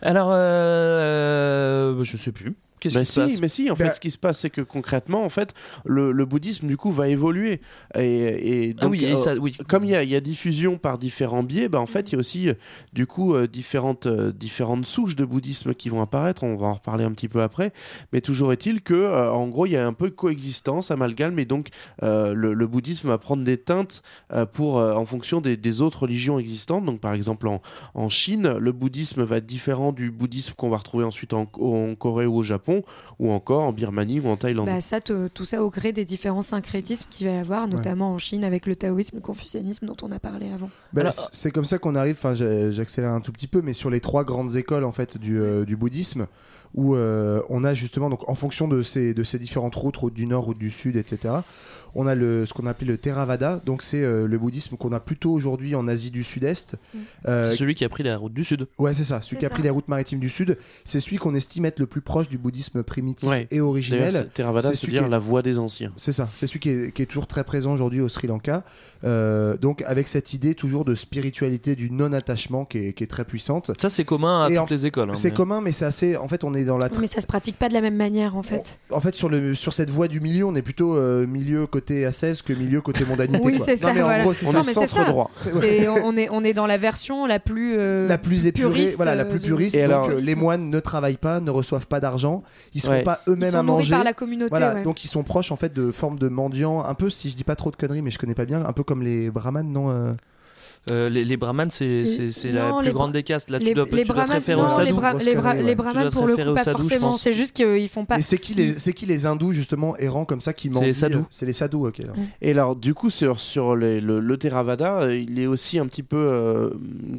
Alors euh, je sais plus. Qu'est-ce Bah qui se si, passe mais si, en Bah- fait, ce qui se passe, c'est que concrètement, en fait, le, le bouddhisme, du coup, va évoluer. Et, et Ah donc, oui, et ça- oui. comme il y, a- il y a diffusion par différents biais, bah, en fait, il y a aussi, euh, du coup, euh, différentes, euh, différentes souches de bouddhisme qui vont apparaître. On va en reparler un petit peu après. Mais toujours est-il que, euh, en gros, il y a un peu coexistence, amalgame, et donc, euh, le, le bouddhisme va prendre des teintes euh, pour, euh, en fonction des, des autres religions existantes. Donc, par exemple, en, en Chine, le bouddhisme va être différent du bouddhisme qu'on va retrouver ensuite en, en Corée ou au Japon, ou encore en Birmanie ou en Thaïlande. Bah, ça, tout ça au gré des différents syncrétismes qu'il va y avoir, notamment en Chine avec le taoïsme, le confucianisme dont on a parlé avant. Bah, c- c'est comme ça qu'on arrive, enfin j'accélère un tout petit peu, mais sur les trois grandes écoles en fait du, euh, du bouddhisme, où euh, on a justement, donc en fonction de ces, de ces différentes routes, route du nord, route du sud, etc., on a le, ce qu'on appelle le Theravada, donc c'est euh, le bouddhisme qu'on a plutôt aujourd'hui en Asie du Sud-Est. Euh, C'est celui qui a pris la route du sud. Ouais, c'est ça. Celui qui a pris les routes maritimes du Sud, c'est celui qu'on estime être le plus proche du bouddhisme primitif Ouais. et originel. Theravada, C'est c'est celui dire qui est- la voix des anciens. C'est ça, c'est celui qui est, qui est toujours très présent aujourd'hui au Sri Lanka. Euh, donc avec cette idée toujours de spiritualité, du non-attachement qui est, qui est très puissante. Ça c'est commun à Et toutes en- les écoles. hein, C'est mais- commun, mais c'est assez. En fait, on est dans la. tra- Mais ça se pratique pas de la même manière en fait. En fait, sur, le, sur cette voie du milieu, on est plutôt euh, milieu côté ascèse que milieu côté mondanité. Oui, c'est Non, ça. mais en gros, c'est Non, ça. c'est ça. C'est- C'est- on, est, on est dans la version la plus. euh, la plus épurée, puriste, voilà, la euh, plus du- puriste. Et donc alors- euh, les moines ne travaillent pas, ne reçoivent pas d'argent, ils Ouais. font pas Ils eux-mêmes sont à manger. par la communauté. Voilà, ouais. donc ils sont proches en fait de formes de mendiants, un peu si je dis pas trop de conneries, mais je connais pas bien, un peu comme les brahmanes, non euh, les, les brahmanes, c'est c'est- c'est la plus grande des castes. Là, les, tu dois, les tu dois te brahmanes, référer non, au les, bra- brahmanes pour le coup pas sadhu, je forcément. C'est juste qu'ils font pas. Mais c'est qui les c'est qui les hindous justement errants comme ça qui mendient les sadhus. euh, C'est les sadhus, ok. là. Et alors, du coup, sur, sur les- le, le Theravada, euh, il est aussi un petit peu euh,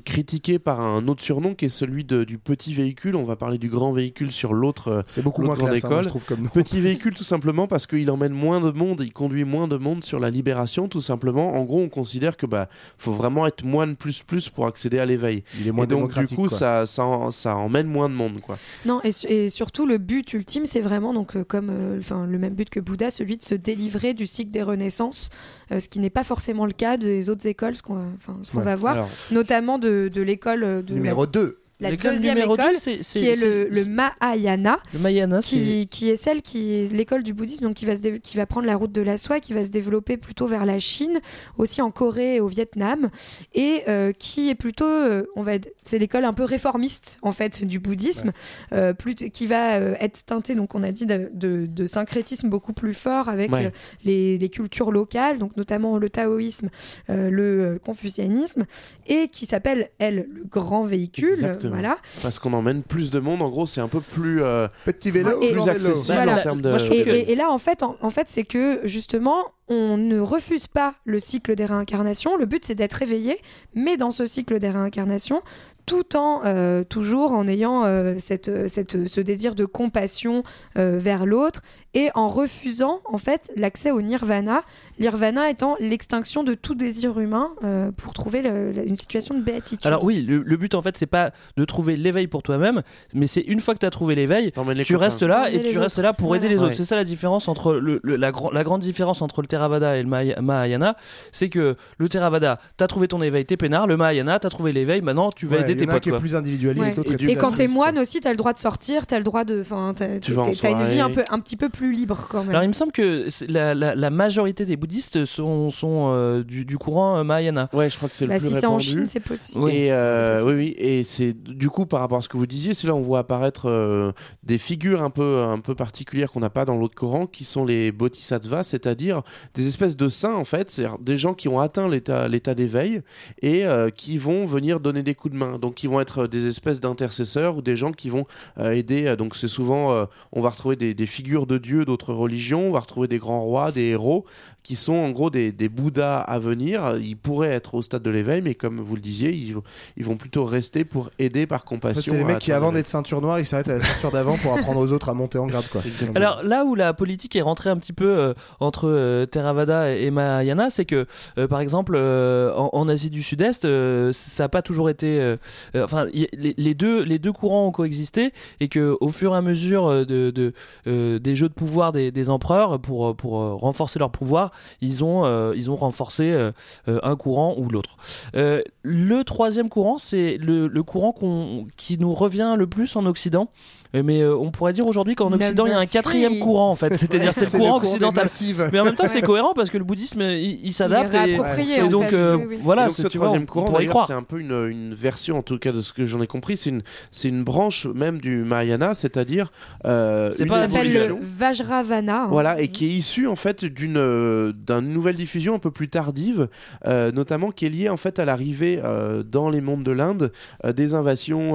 critiqué par un autre surnom qui est celui de- du petit véhicule. On va parler du grand véhicule sur l'autre. C'est beaucoup moins grande hein, école. je trouve comme. Petit véhicule tout simplement parce qu'il emmène moins de monde, il conduit moins de monde sur la libération tout simplement. En gros, on considère que bah faut vraiment être être moine plus plus pour accéder à l'éveil. Il est moins et donc du coup quoi. ça, ça, en- ça emmène moins de monde quoi. Non, et, su- et surtout le but ultime, c'est vraiment donc euh, comme euh, enfin le même but que Bouddha, celui de se délivrer du cycle des renaissances, euh, ce qui n'est pas forcément le cas des autres écoles, ce qu'on va, enfin, ce qu'on Ouais. va voir, Alors- notamment de, de l'école de Numéro 2. La, deuxième école, qui est le, le Mahayana. Le Mahayana, c'est. Qui, qui est celle qui est l'école du bouddhisme, donc qui va, se qui va prendre la route de la soie, qui va se développer plutôt vers la Chine, aussi en Corée et au Vietnam, et euh, qui est plutôt, euh, on va, c'est l'école un peu réformiste en fait du bouddhisme, euh, plus, qui va être teintée, donc on a dit de, de- de syncrétisme beaucoup plus fort avec Ouais. les, les cultures locales, donc notamment le taoïsme, le confucianisme, et qui s'appelle elle le grand véhicule, Exactement. Voilà. Parce qu'on emmène plus de monde. En gros, c'est un peu plus euh, Petit vélo, Et- plus accessible Voilà. en termes de. Moi, Et, que- et- et là, en fait, en, en fait c'est que justement, on ne refuse pas le cycle des réincarnations. Le but, c'est d'être réveillé, mais dans ce cycle des réincarnations, tout en euh, toujours en ayant euh, cette, cette, ce désir de compassion euh, vers l'autre et en refusant en fait l'accès au nirvana. Nirvana étant l'extinction de tout désir humain euh, pour trouver le- la- une situation de béatitude. Alors oui, le, le but en fait, c'est pas de trouver l'éveil pour toi-même, mais c'est une fois que tu as trouvé l'éveil, tu copains. restes là et tu restes là pour Voilà. aider les Ouais. autres. C'est ça la différence entre le, le- la, grand- la grande différence entre le Theravada et le Mahaya- Mahayana, c'est que le Theravada, t'as trouvé ton éveil, t'es peinard. Le Mahayana, t'as trouvé l'éveil, maintenant tu vas Ouais, aider y tes un potes. qui est plus individualiste, Ouais. Et plus Et quand t'es moine aussi, t'as le droit de sortir, t'as le droit de, enfin, t'as une vie un soirée. peu, un petit peu plus libre quand même. Alors il me semble que la, la- la majorité des bouddhistes sont, sont euh, du, du courant euh, Mahayana. Ouais, je crois que c'est Bah, le plus si c'est en. Chine, c'est possible. et euh, c'est possible. oui, oui, et c'est du coup par rapport à ce que vous disiez, c'est là on voit apparaître euh, des figures un peu un peu particulières qu'on n'a pas dans l'autre Coran, qui sont les bodhisattvas, c'est-à-dire des espèces de saints en fait, c'est des gens qui ont atteint l'état l'état d'éveil et euh, qui vont venir donner des coups de main. Donc ils vont être des espèces d'intercesseurs ou des gens qui vont euh, aider. Donc c'est souvent euh, on va retrouver des, des figures de dieux d'autres religions, on va retrouver des grands rois, des héros qui sont en gros des, des bouddhas à venir. Ils pourraient être au stade de l'éveil, mais comme vous le disiez, ils, ils vont plutôt rester pour aider par En fait, compassion. c'est les mecs qui, avant d'être ceinture noire, ils s'arrêtent à la ceinture d'avant pour apprendre aux autres à monter en grade, quoi. Alors là où la politique est rentrée un petit peu euh, entre euh, Theravada et, Mahayana, c'est que euh, par exemple euh, en, en Asie du Sud-Est, euh, ça n'a pas toujours été. enfin, y- les, les deux les deux courants ont coexisté et que au fur et à mesure de, de, euh, des jeux de pouvoir des, des empereurs pour pour euh, renforcer leur pouvoir, ils ont euh, ils ont renforcé euh, euh, un courant ou l'autre. Euh, le troisième courant, c'est le, le courant qu'on- qui nous revient le plus en Occident. Mais euh, on pourrait dire aujourd'hui qu'en Occident, il y a un quatrième courant en fait. C'est-à-dire c'est le courant occidental. Mais en même temps, c'est cohérent parce que le bouddhisme, il, il s'adapte. Il est et, et en donc, fait, euh, oui, oui. voilà, Et donc c'est- ce tu vois, troisième on courant, pourrait y d'ailleurs, croire. c'est un peu une, une version, en tout cas, de ce que j'en ai compris. C'est une, c'est une branche même du Mahayana, c'est-à-dire euh, C'est une pas le Vajravana. hein. Voilà, et qui est issu en fait d'une euh, d'une nouvelle diffusion un peu plus tardive, euh, notamment qui est liée en fait à l'arrivée euh, dans les mondes de l'Inde euh, des invasions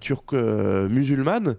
turques musulmanes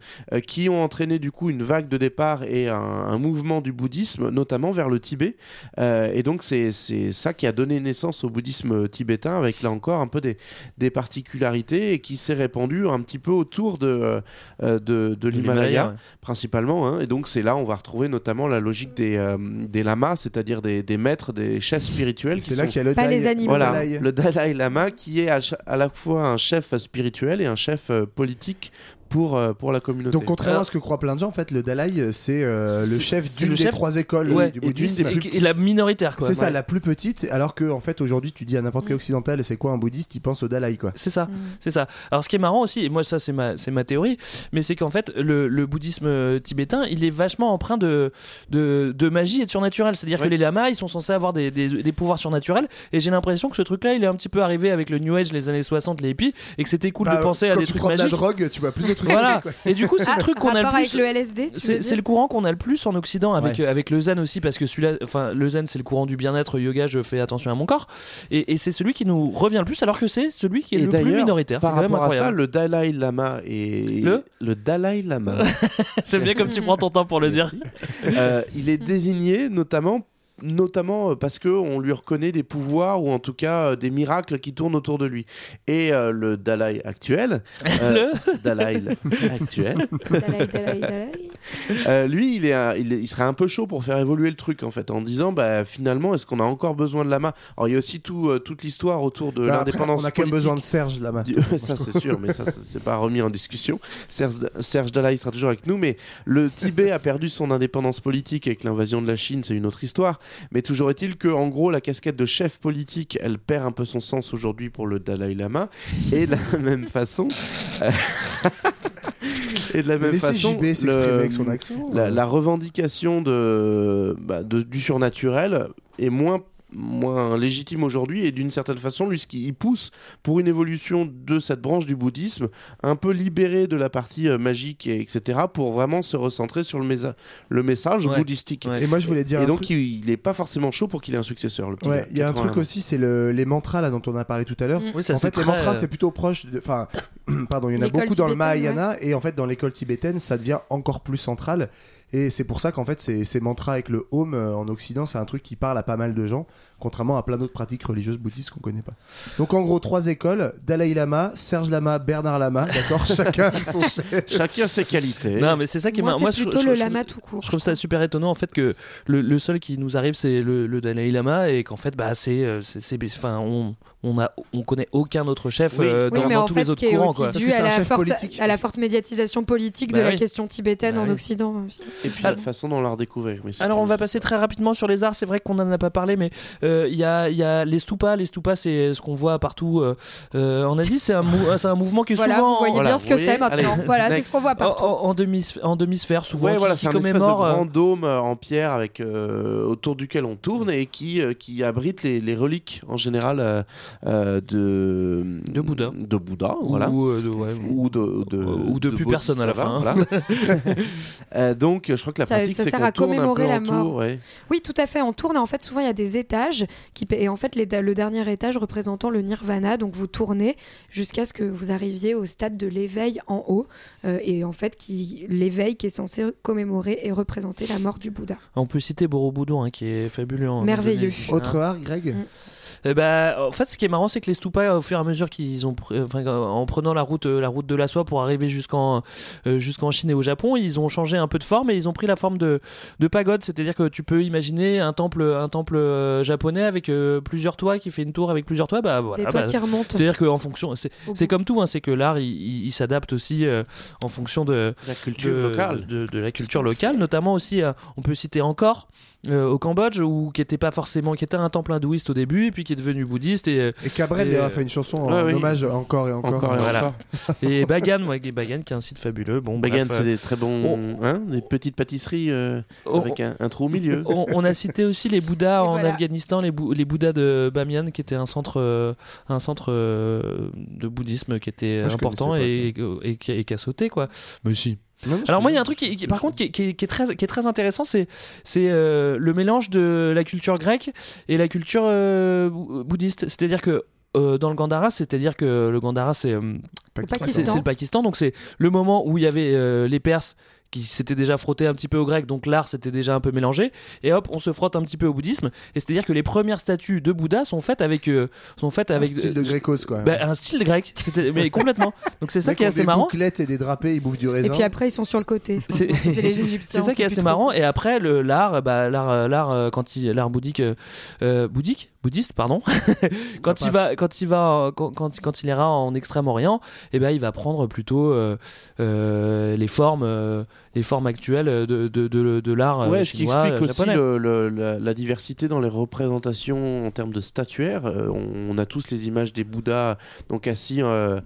qui ont entraîné du coup une vague de départ et un, un mouvement du bouddhisme, notamment vers le Tibet. Et donc c'est ça qui a donné naissance au bouddhisme tibétain, avec là encore un peu des, des particularités et qui s'est répandu un petit peu autour de, euh, de, de l'Himalaya ouais. principalement. hein. et donc c'est là on va retrouver notamment la logique des, euh, des lamas, c'est-à-dire des, des maîtres, des chefs spirituels. qui C'est là sont- qu'il y a le Pas Dalai- les animaux. voilà, le Dalai Lama qui est à la fois un chef spirituel et un chef euh, politique pour, euh, pour la communauté. Donc contrairement Alors- à ce que croient plein de gens, en fait, le Dalai, euh, c'est euh, le chef d'une des chef- trois écoles Ouais, du et bouddhisme. des- et la minoritaire, quoi. C'est ça, la plus petite. Alors que, en fait, aujourd'hui, tu dis à n'importe quel occidental, c'est quoi un bouddhiste Il pense au Dalai, quoi. C'est ça, Mm. c'est ça. Alors ce qui est marrant aussi, et moi ça c'est ma, c'est ma théorie, mais c'est qu'en fait le, le bouddhisme tibétain, il est vachement empreint de, de, de magie et de surnaturel. C'est-à-dire Ouais. que les lamas, ils sont censés avoir des, des, des pouvoirs surnaturels, et j'ai l'impression que ce truc-là, il est un petit peu arrivé avec le New Age, les années 60, les hippies, et que c'était cool Bah, de penser à quand des tu trucs prends de la magiques. drogue, tu vois plus trucs. Voilà. quoi. Et du coup, c'est Ah, le truc qu'on a le avec plus. le LSD, C'est le courant qu'on a le plus en Occident avec, Ouais. avec le zen aussi parce que celui-là, enfin le zen c'est le courant du bien-être, yoga, je fais attention à mon corps et, et c'est celui qui nous revient le plus alors que c'est celui qui est Et le plus minoritaire. C'est Par rapport à ça, incroyable. le Dalai Lama et Le Dalai Lama, (laughs) J'aime bien comme tu prends ton temps pour le dire. euh, il est désigné notamment notamment euh, parce que on lui reconnaît des pouvoirs ou en tout cas euh, des miracles qui tournent autour de lui. Et euh, le Dalai actuel, (laughs) euh, Dalai (laughs) actuel, Dalai, Dalai, Dalai. Euh, lui, il, est, un- il, est- il serait un peu chaud pour faire évoluer le truc en fait, en disant bah finalement, est-ce qu'on a encore besoin de Lama? Alors il y a aussi tout, euh, toute l'histoire autour de Bah, l'indépendance. on a quand même besoin de Serge Lama. du- (laughs) ça c'est sûr, mais ça ça, c'est pas remis en discussion. Serge, Serge Dalaï sera toujours avec nous, mais le Tibet a perdu son indépendance politique avec l'invasion de la Chine, c'est une autre histoire. Mais toujours est-il que, en gros, la casquette de chef politique, elle perd un peu son sens aujourd'hui pour le Dalai Lama, et de la (laughs) même façon. euh, (laughs) Et de la même Laissez façon, JB le- avec son accent. la, la revendication de, bah, de- du surnaturel est moins moins légitime aujourd'hui et d'une certaine façon lui ce qui il pousse pour une évolution de cette branche du bouddhisme un peu libérée de la partie euh, magique et etc pour vraiment se recentrer sur le, mésa- le message Ouais. bouddhistique Et moi, je voulais dire et un donc truc- il, il est pas forcément chaud pour qu'il ait un successeur le petit Ouais, il y a un 81 truc aussi, c'est le- les mantras là dont on a parlé tout à l'heure. Oui, ça, en fait, les mantras euh, c'est plutôt proche. de- Enfin, (clears throat) pardon, il y en a L'école beaucoup dans le Mahayana et en fait dans l'école tibétaine, ça devient encore plus central. Et c'est pour ça qu'en fait, ces, ces mantras avec le home euh, en Occident, c'est un truc qui parle à pas mal de gens, contrairement à plein d'autres pratiques religieuses bouddhistes qu'on connaît pas. Donc en gros, trois écoles Dalai Lama, Serge Lama, Bernard Lama, d'accord (laughs) Chacun son chef. chacun ses qualités Non, mais c'est ça qui Moi, m'a. c'est je- plutôt je- le je- lama je- tout court, Je trouve ça super étonnant en fait que le, le seul qui nous arrive c'est le, le Dalai Lama et qu'en fait bah c'est euh, c'est- enfin on on a on connaît aucun autre chef Oui. euh, Oui, dans, mais dans en tous fait, les autres courants aussi quoi. Parce dû que c'est à un la, chef forte, politique. à la forte médiatisation politique Bah de la oui. question tibétaine Bah en oui. Occident. et puis la façon dont on l'a redécouvert mais Alors on va passer très rapidement sur les arts. C'est vrai qu'on en a pas parlé, mais euh, il y, a, il y a les stupas. Les stupas, c'est ce qu'on voit partout euh, en Asie. C'est un, mou- c'est un mouvement qui est Voilà, souvent vous voyez Voilà, bien ce que c'est maintenant. Allez, voilà, c'est ce qu'on voit partout. en, en demi en demi-sphère souvent Ouais, qui, voilà, qui c'est un de grand dôme en pierre avec autour duquel on tourne et qui qui abrite les reliques en général euh, euh, de De Bouddha. de Bouddha, ou, voilà. euh, de, ouais, ou- Ou de, de, ou de plus personne à la fin, hein. voilà. (laughs) Euh, donc, je crois que la Ça- pratique, ça c'est sert qu'on à commémorer la mort. tour, ouais. Oui, tout à fait. On tourne et en fait, souvent il y a des étages qui et en fait les- le dernier étage représentant le nirvana. Donc vous tournez jusqu'à ce que vous arriviez au stade de l'éveil en haut euh, et en fait qui l'éveil qui est censé commémorer et représenter la mort du Bouddha. On peut citer Borobudur hein, qui est fabuleux. en Merveilleux. Autre hein. art, Greg? Eh ben, en fait, ce qui est marrant, c'est que les stupas, au fur et à mesure qu'ils ont, pr- enfin, en prenant la route, euh, la route de la soie pour arriver jusqu'en, euh, jusqu'en Chine et au Japon, ils ont changé un peu de forme et ils ont pris la forme de, de pagode. C'est-à-dire que tu peux imaginer un temple, un temple euh, japonais avec euh, plusieurs toits qui fait une tour avec plusieurs toits. Bah voilà. Des toits bah, qui remontent. C'est-à-dire qu'en fonction, c'est, comme tout, hein, c'est que l'art, il, il- il s'adapte aussi euh, en fonction de, La culture de, locale. de, de la culture locale, notamment aussi, euh, on peut citer encore euh, au Cambodge, où qui était pas forcément, qui était un temple hindouiste au début, et puis qui est devenu bouddhiste et, Et Cabrel Et, a euh, fait une chanson en ouais, oui. hommage encore et encore. Encore et Voilà. et Bagan, ouais, Bagan qui est un site fabuleux. Bon, Bagan, c'est euh, des très bons, hein, des petites pâtisseries euh, on- avec un, un trou au milieu. on, on a cité aussi les Bouddhas Et en voilà. Afghanistan, les, Bou- les Bouddhas de Bamiyan, qui était un centre, euh, un centre de bouddhisme qui était Moi, important et, et, qui a- et qui a sauté, quoi. Mais si. Non, non, je Alors moi il y a un truc qui, qui- par contre qui, est- qui est- qui est très qui est très intéressant c'est c'est euh, le mélange de la culture grecque et la culture euh, bou- bouddhiste. C'est-à-dire que euh, dans le Gandhara c'est-à-dire que le Gandhara c'est euh, Pakistan. le Pakistan. Donc c'est le moment où il y avait euh, les Perses qui s'étaient déjà frottés un petit peu au grec donc l'art s'était déjà un peu mélangé et hop on se frotte un petit peu au bouddhisme et c'est-à-dire que les premières statues de Bouddha sont faites avec euh, sont faites Un avec style de Grécos quoi. bah, un style grec c'était mais complètement donc c'est ça qui est assez des marrant bouclettes et des drapés, ils bouffent du Et raisin. puis après ils sont sur le côté. C'est- C'est les Égyptiens. (laughs) C'est ça qui est assez trop. marrant. Et après, le l'art, bah, l'art, euh, l'art euh, quand il, l'art bouddhique, euh, bouddhique, bouddhiste, pardon. (laughs) quand il va, quand il va, quand, quand, quand il ira en Extrême-Orient, et ben, il va prendre plutôt euh, euh, les formes, euh, les formes actuelles de, de, de, de l'art Ouais, ce qui chinois, explique aussi japonais. le- le- la, la diversité dans les représentations en termes de statuaires. Euh, on, on a tous les images des Bouddhas donc assis en,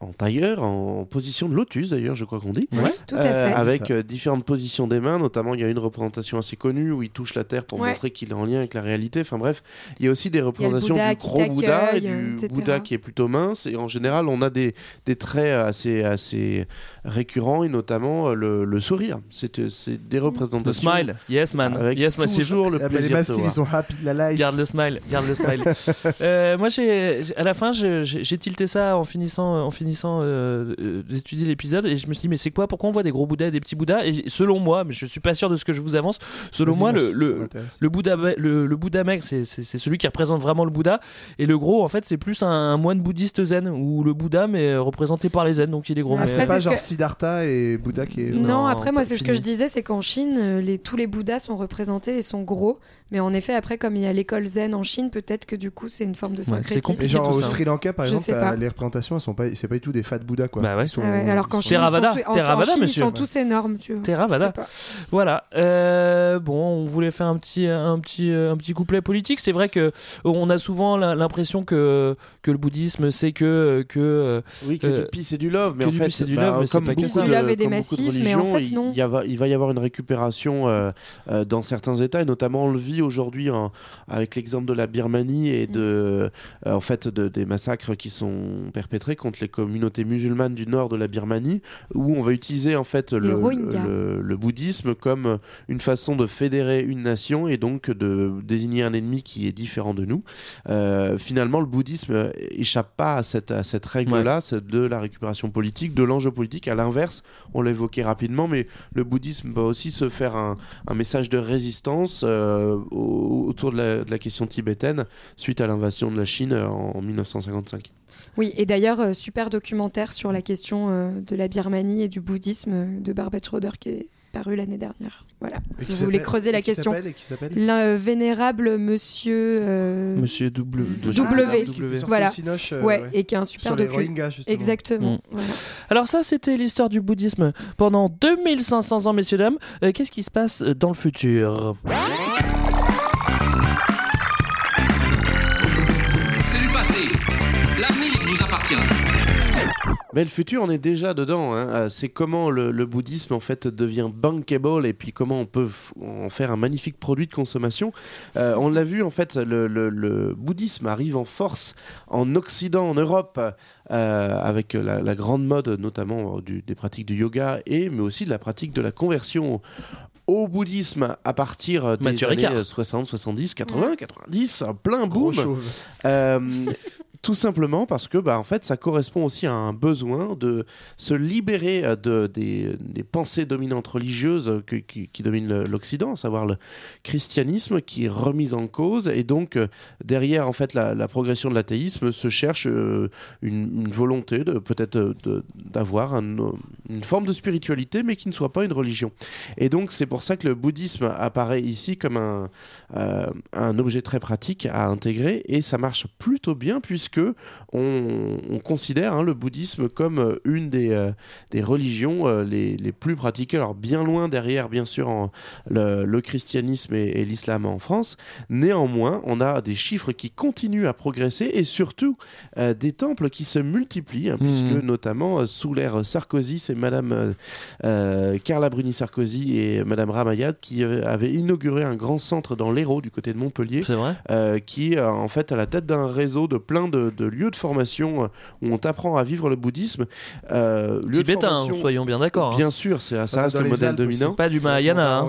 en tailleur, en position de lotus d'ailleurs, je crois qu'on dit. Oui, tout à Euh, fait. avec euh, différentes positions des mains, notamment il y a une représentation assez connue où il touche la terre pour Ouais. montrer qu'il est en lien avec la réalité. Enfin bref, il y a aussi des représentations Bouddha du gros Bouddha et du etc. Bouddha qui est plutôt mince. Et en général, on a des, des traits assez, assez récurrents et notamment euh, le, le sourire. C'est euh, c'est des Le représentations. smile, yes man, Avec yes massive. toujours le Ah les plaisir massifs, voir. ils sont happy de la life. Garde le smile, garde le smile. (laughs) Euh, moi, j'ai, à la fin, j'ai tilté ça en finissant, en finissant euh, euh, d'étudier l'épisode, et je me suis dit, mais c'est quoi Pourquoi on voit des gros bouddhas et des petits bouddhas? Et selon moi, mais je suis pas sûr de ce que je vous avance. Selon moi, le, le, Bouddha, le, Bouddha maigre, c'est celui qui représente vraiment le Bouddha. Et le gros, en fait, c'est plus un, un moine bouddhiste zen, ou le Bouddha, mais euh, représenté par les zen, donc il est gros. Ah, c'est pas genre que- Siddhartha et Bouddha qui est. Non, après moi c'est ce que je disais, c'est qu'en Chine, les, tous les Bouddhas sont représentés et sont gros. Mais en effet, après, comme il y a l'école zen en Chine, peut-être que du coup c'est une forme de syncrétisme. Et genre au Sri Lanka, par Je exemple, pas. les représentations, elles sont pas, c'est pas du tout des fat Bouddha quoi. Bah ouais. Ils sont- Ah ouais, alors qu'en ils sont- Chine, ils sont, Theravada, en- Chine, ils sont tous énormes, tu vois. Theravada. Voilà. Euh, bon, on voulait faire un petit, un petit, euh, un petit couplet politique. C'est vrai que euh, on a souvent l'impression que que le bouddhisme c'est que que Oui, que euh, du peace et du love, mais en fait, et du bah, love, mais c'est comme beaucoup de, Du love et des comme beaucoup de massifs, mais en religions, fait, il- non. il, va y avoir une récupération dans certains États, et notamment on le vit aujourd'hui avec l'exemple de la Birmanie et de, euh, en fait, de- des massacres qui sont perpétrés contre les communautés musulmanes du nord de la Birmanie, où on va utiliser en fait le, Rohingyas. le- le bouddhisme comme une façon de fédérer une nation et donc de désigner un ennemi qui est différent de nous. Euh, finalement, le bouddhisme échappe pas à cette, à cette règle-là, c'est de la récupération politique, de l'enjeu politique. À l'inverse, on l'a évoqué rapidement, mais le bouddhisme va aussi se faire un, un message de résistance euh, au- autour de la, de la question tibétaine suite à l'invasion de la Chine euh, en, en 1955. Oui, et d'ailleurs, euh, super documentaire sur la question euh, de la Birmanie et du bouddhisme de Barbet Schroeder qui est paru l'année dernière. Voilà, Et si vous voulez creuser et la qui question. s'appelle- et qui s'appelle L'un, euh, vénérable monsieur. euh, Monsieur W. W. Ah, sorti voilà. au Cinoche, euh, ouais, ouais. et qui est un super Sur les docu. Rohingyas, justement. Exactement. Mm. voilà. Alors ça, c'était l'histoire du bouddhisme pendant 2500 ans, messieurs dames. Euh, Qu'est-ce qui se passe dans le futur? Mais le futur, on est déjà dedans. hein. Euh, C'est comment le, le bouddhisme en fait devient bankable et puis comment on peut en faire un magnifique produit de consommation. Euh, on l'a vu en fait, le, le- le bouddhisme arrive en force en Occident, en Europe, euh, avec la, la grande mode notamment du- des pratiques du yoga et mais aussi de la pratique de la conversion au bouddhisme à partir des Mathieu années Ricard. 60, 70, 80, 90, un plein boom. Euh, tout simplement parce que bah, en fait, ça correspond aussi à un besoin de se libérer euh, de, des, des pensées dominantes religieuses qui, dominent l'Occident, à savoir le christianisme qui est remis en cause. Et donc, euh, derrière en fait, la, progression de l'athéisme se cherche euh, une, volonté de peut-être d'avoir un, une forme de spiritualité, mais qui ne soit pas une religion. Et donc, c'est pour ça que le bouddhisme apparaît ici comme un, un objet très pratique à intégrer et ça marche plutôt bien puisque on, on considère hein, le bouddhisme comme euh, une des, euh, des religions euh, les, les plus pratiquées, alors bien loin derrière bien sûr en- le, le christianisme et, et l'islam en France. Néanmoins, on a des chiffres qui continuent à progresser et surtout euh, des temples qui se multiplient, hein, puisque Mhm. notamment sous l'ère Sarkozy, c'est Madame Carla Bruni Sarkozy et Madame Ramayad qui avaient inauguré un grand centre dans l'Hérault du côté de Montpellier, vrai qui est en fait à la tête d'un réseau de plein de, de lieux de formation où on t'apprend à vivre le bouddhisme. Euh, Tibétain, soyons bien d'accord. hein. Bien sûr, c'est- ça Dans reste le les modèle Alpes aussi. dominant. Pas du Mahayana. hein.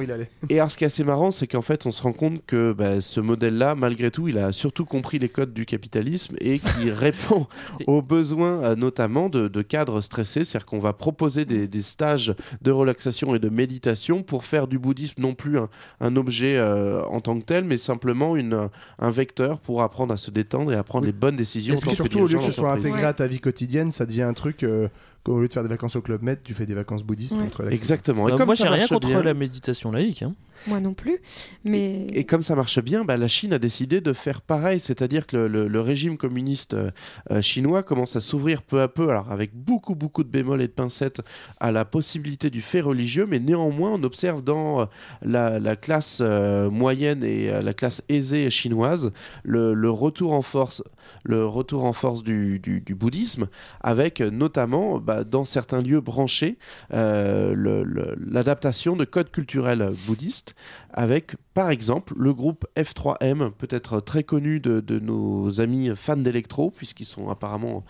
Et alors, ce qui est assez marrant, c'est qu'en fait, on se rend compte que bah, ce modèle-là, malgré tout, il a surtout compris les codes du capitalisme et qui (laughs) répond aux besoins, euh, notamment de, de cadres stressés. C'est-à-dire qu'on va proposer des, des stages de relaxation et de méditation pour faire du bouddhisme non plus un, un objet euh, en tant que tel, mais simplement une, un vecteur pour apprendre à se détendre et à prendre Oui. les bonnes décisions. Et en puis tant surtout, au lieu que ce soit intégré à ta vie quotidienne, ça devient un truc euh, qu'au lieu de faire des vacances au Club Med, tu fais des vacances bouddhistes Ouais. te relaxer. Exactement. Et Bah, comme moi, j'ai rien contre bien- la méditation laïque. hein. Moi non plus. Mais. Et comme ça marche bien, bah, la Chine a décidé de faire pareil, c'est-à-dire que le, régime communiste euh, euh, chinois commence à s'ouvrir peu à peu, alors avec beaucoup beaucoup de bémols et de pincettes, à la possibilité du fait religieux, mais néanmoins on observe dans euh, la, la classe moyenne et la classe aisée chinoise le, retour en force, le retour en force du, du- bouddhisme, avec notamment bah, dans certains lieux branchés l'adaptation de codes culturels bouddhistes avec par exemple le groupe F3M, peut-être très connu de, de nos amis fans d'électro, puisqu'ils sont apparemment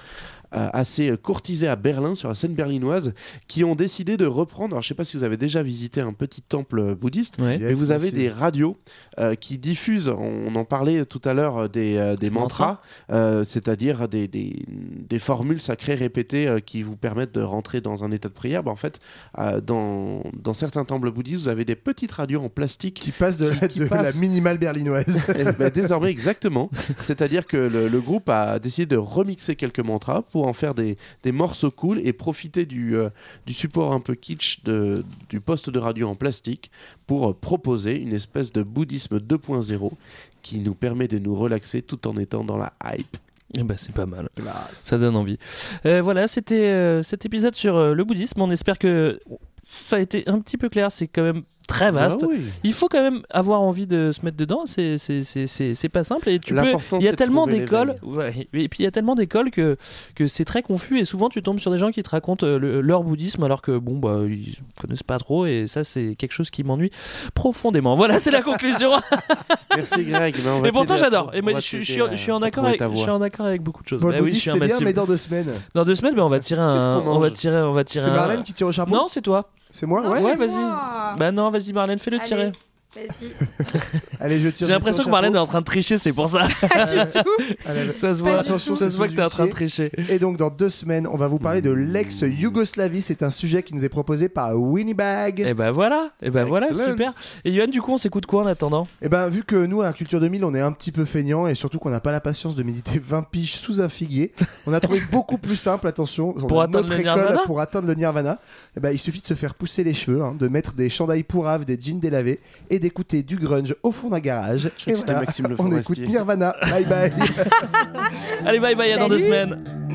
assez courtisés à Berlin, sur la scène berlinoise, qui ont décidé de reprendre. Alors, je sais pas si vous avez déjà visité un petit temple bouddhiste, Ouais. mais Yes, vous avez des radios euh, qui diffusent, on en parlait tout à l'heure, euh, des, euh, des mantras, euh, c'est-à-dire des, des, des formules sacrées répétées euh, qui vous permettent de rentrer dans un état de prière. Bah, en fait, euh, dans, dans certains temples bouddhistes, vous avez des petites radios en plastique Qui passe de, la- qui de la passe- minimale berlinoise. Eh ben, désormais, (laughs) exactement. C'est-à-dire que le, le groupe a décidé de remixer quelques mantras pour en faire des, des morceaux cool et profiter du, euh, du support un peu kitsch de, du poste de radio en plastique pour euh, proposer une espèce de bouddhisme 2.0 qui nous permet de nous relaxer tout en étant dans la hype. Eh ben, c'est pas mal. Ça donne envie. Euh, voilà, c'était euh, cet épisode sur euh, le bouddhisme. On espère que ça a été un petit peu clair. C'est quand même très vaste. Bah oui. Il faut quand même avoir envie de se mettre dedans. C'est c'est- c'est- c'est- c'est pas simple. Et tu peux. Il y a tellement d'écoles. Ouais, et puis il y a tellement d'écoles que que c'est très confus. Et souvent tu tombes sur des gens qui te racontent euh, le- leur bouddhisme alors que bon bah ils connaissent pas trop. Et ça c'est quelque chose qui m'ennuie profondément. Voilà, c'est la conclusion. (laughs) Merci Greg. Ben, on va Et pourtant j'adore. Et moi, je, suis- en accord avec, je suis en accord avec beaucoup de choses. Bon, Bah oui, je suis bien, mais dans deux semaines. Dans deux semaines, mais on va tirer un. On va tirer, on va tirer. C'est un- Marlène qui tire au chapeau Non, c'est toi. C'est moi Ouais. Ouais, vas-y. Bah non, vas-y Marlène, fais-le tirer. Vas-y. (laughs) Allez, je tire. J'ai l'impression que Marlène est en train de tricher, c'est pour ça. Pas du (laughs) tout. ça se voit. Attention, ça se voit que t'es en train de tricher. Et donc, dans deux semaines, on va vous parler de l'ex-Yougoslavie. C'est un sujet qui nous est proposé par Winnibag. Et ben voilà, et ben voilà, super. Et Yoann, du coup, on s'écoute quoi en attendant? Et ben, vu que nous, à Culture 2000, on est un petit peu feignant et surtout qu'on n'a pas la patience de méditer 20 piges sous un figuier, on a trouvé beaucoup plus simple, attention, on Pour notre le école nirvana? pour atteindre le nirvana. Et ben, il suffit de se faire pousser les cheveux, hein, de mettre des chandails pourraves, des jeans délavés et d'écouter du grunge au fond d'un garage. Je Et voilà, Maxime Le on écoute Nirvana. Bye bye. (laughs) Allez, bye bye, à dans deux Salut. semaines.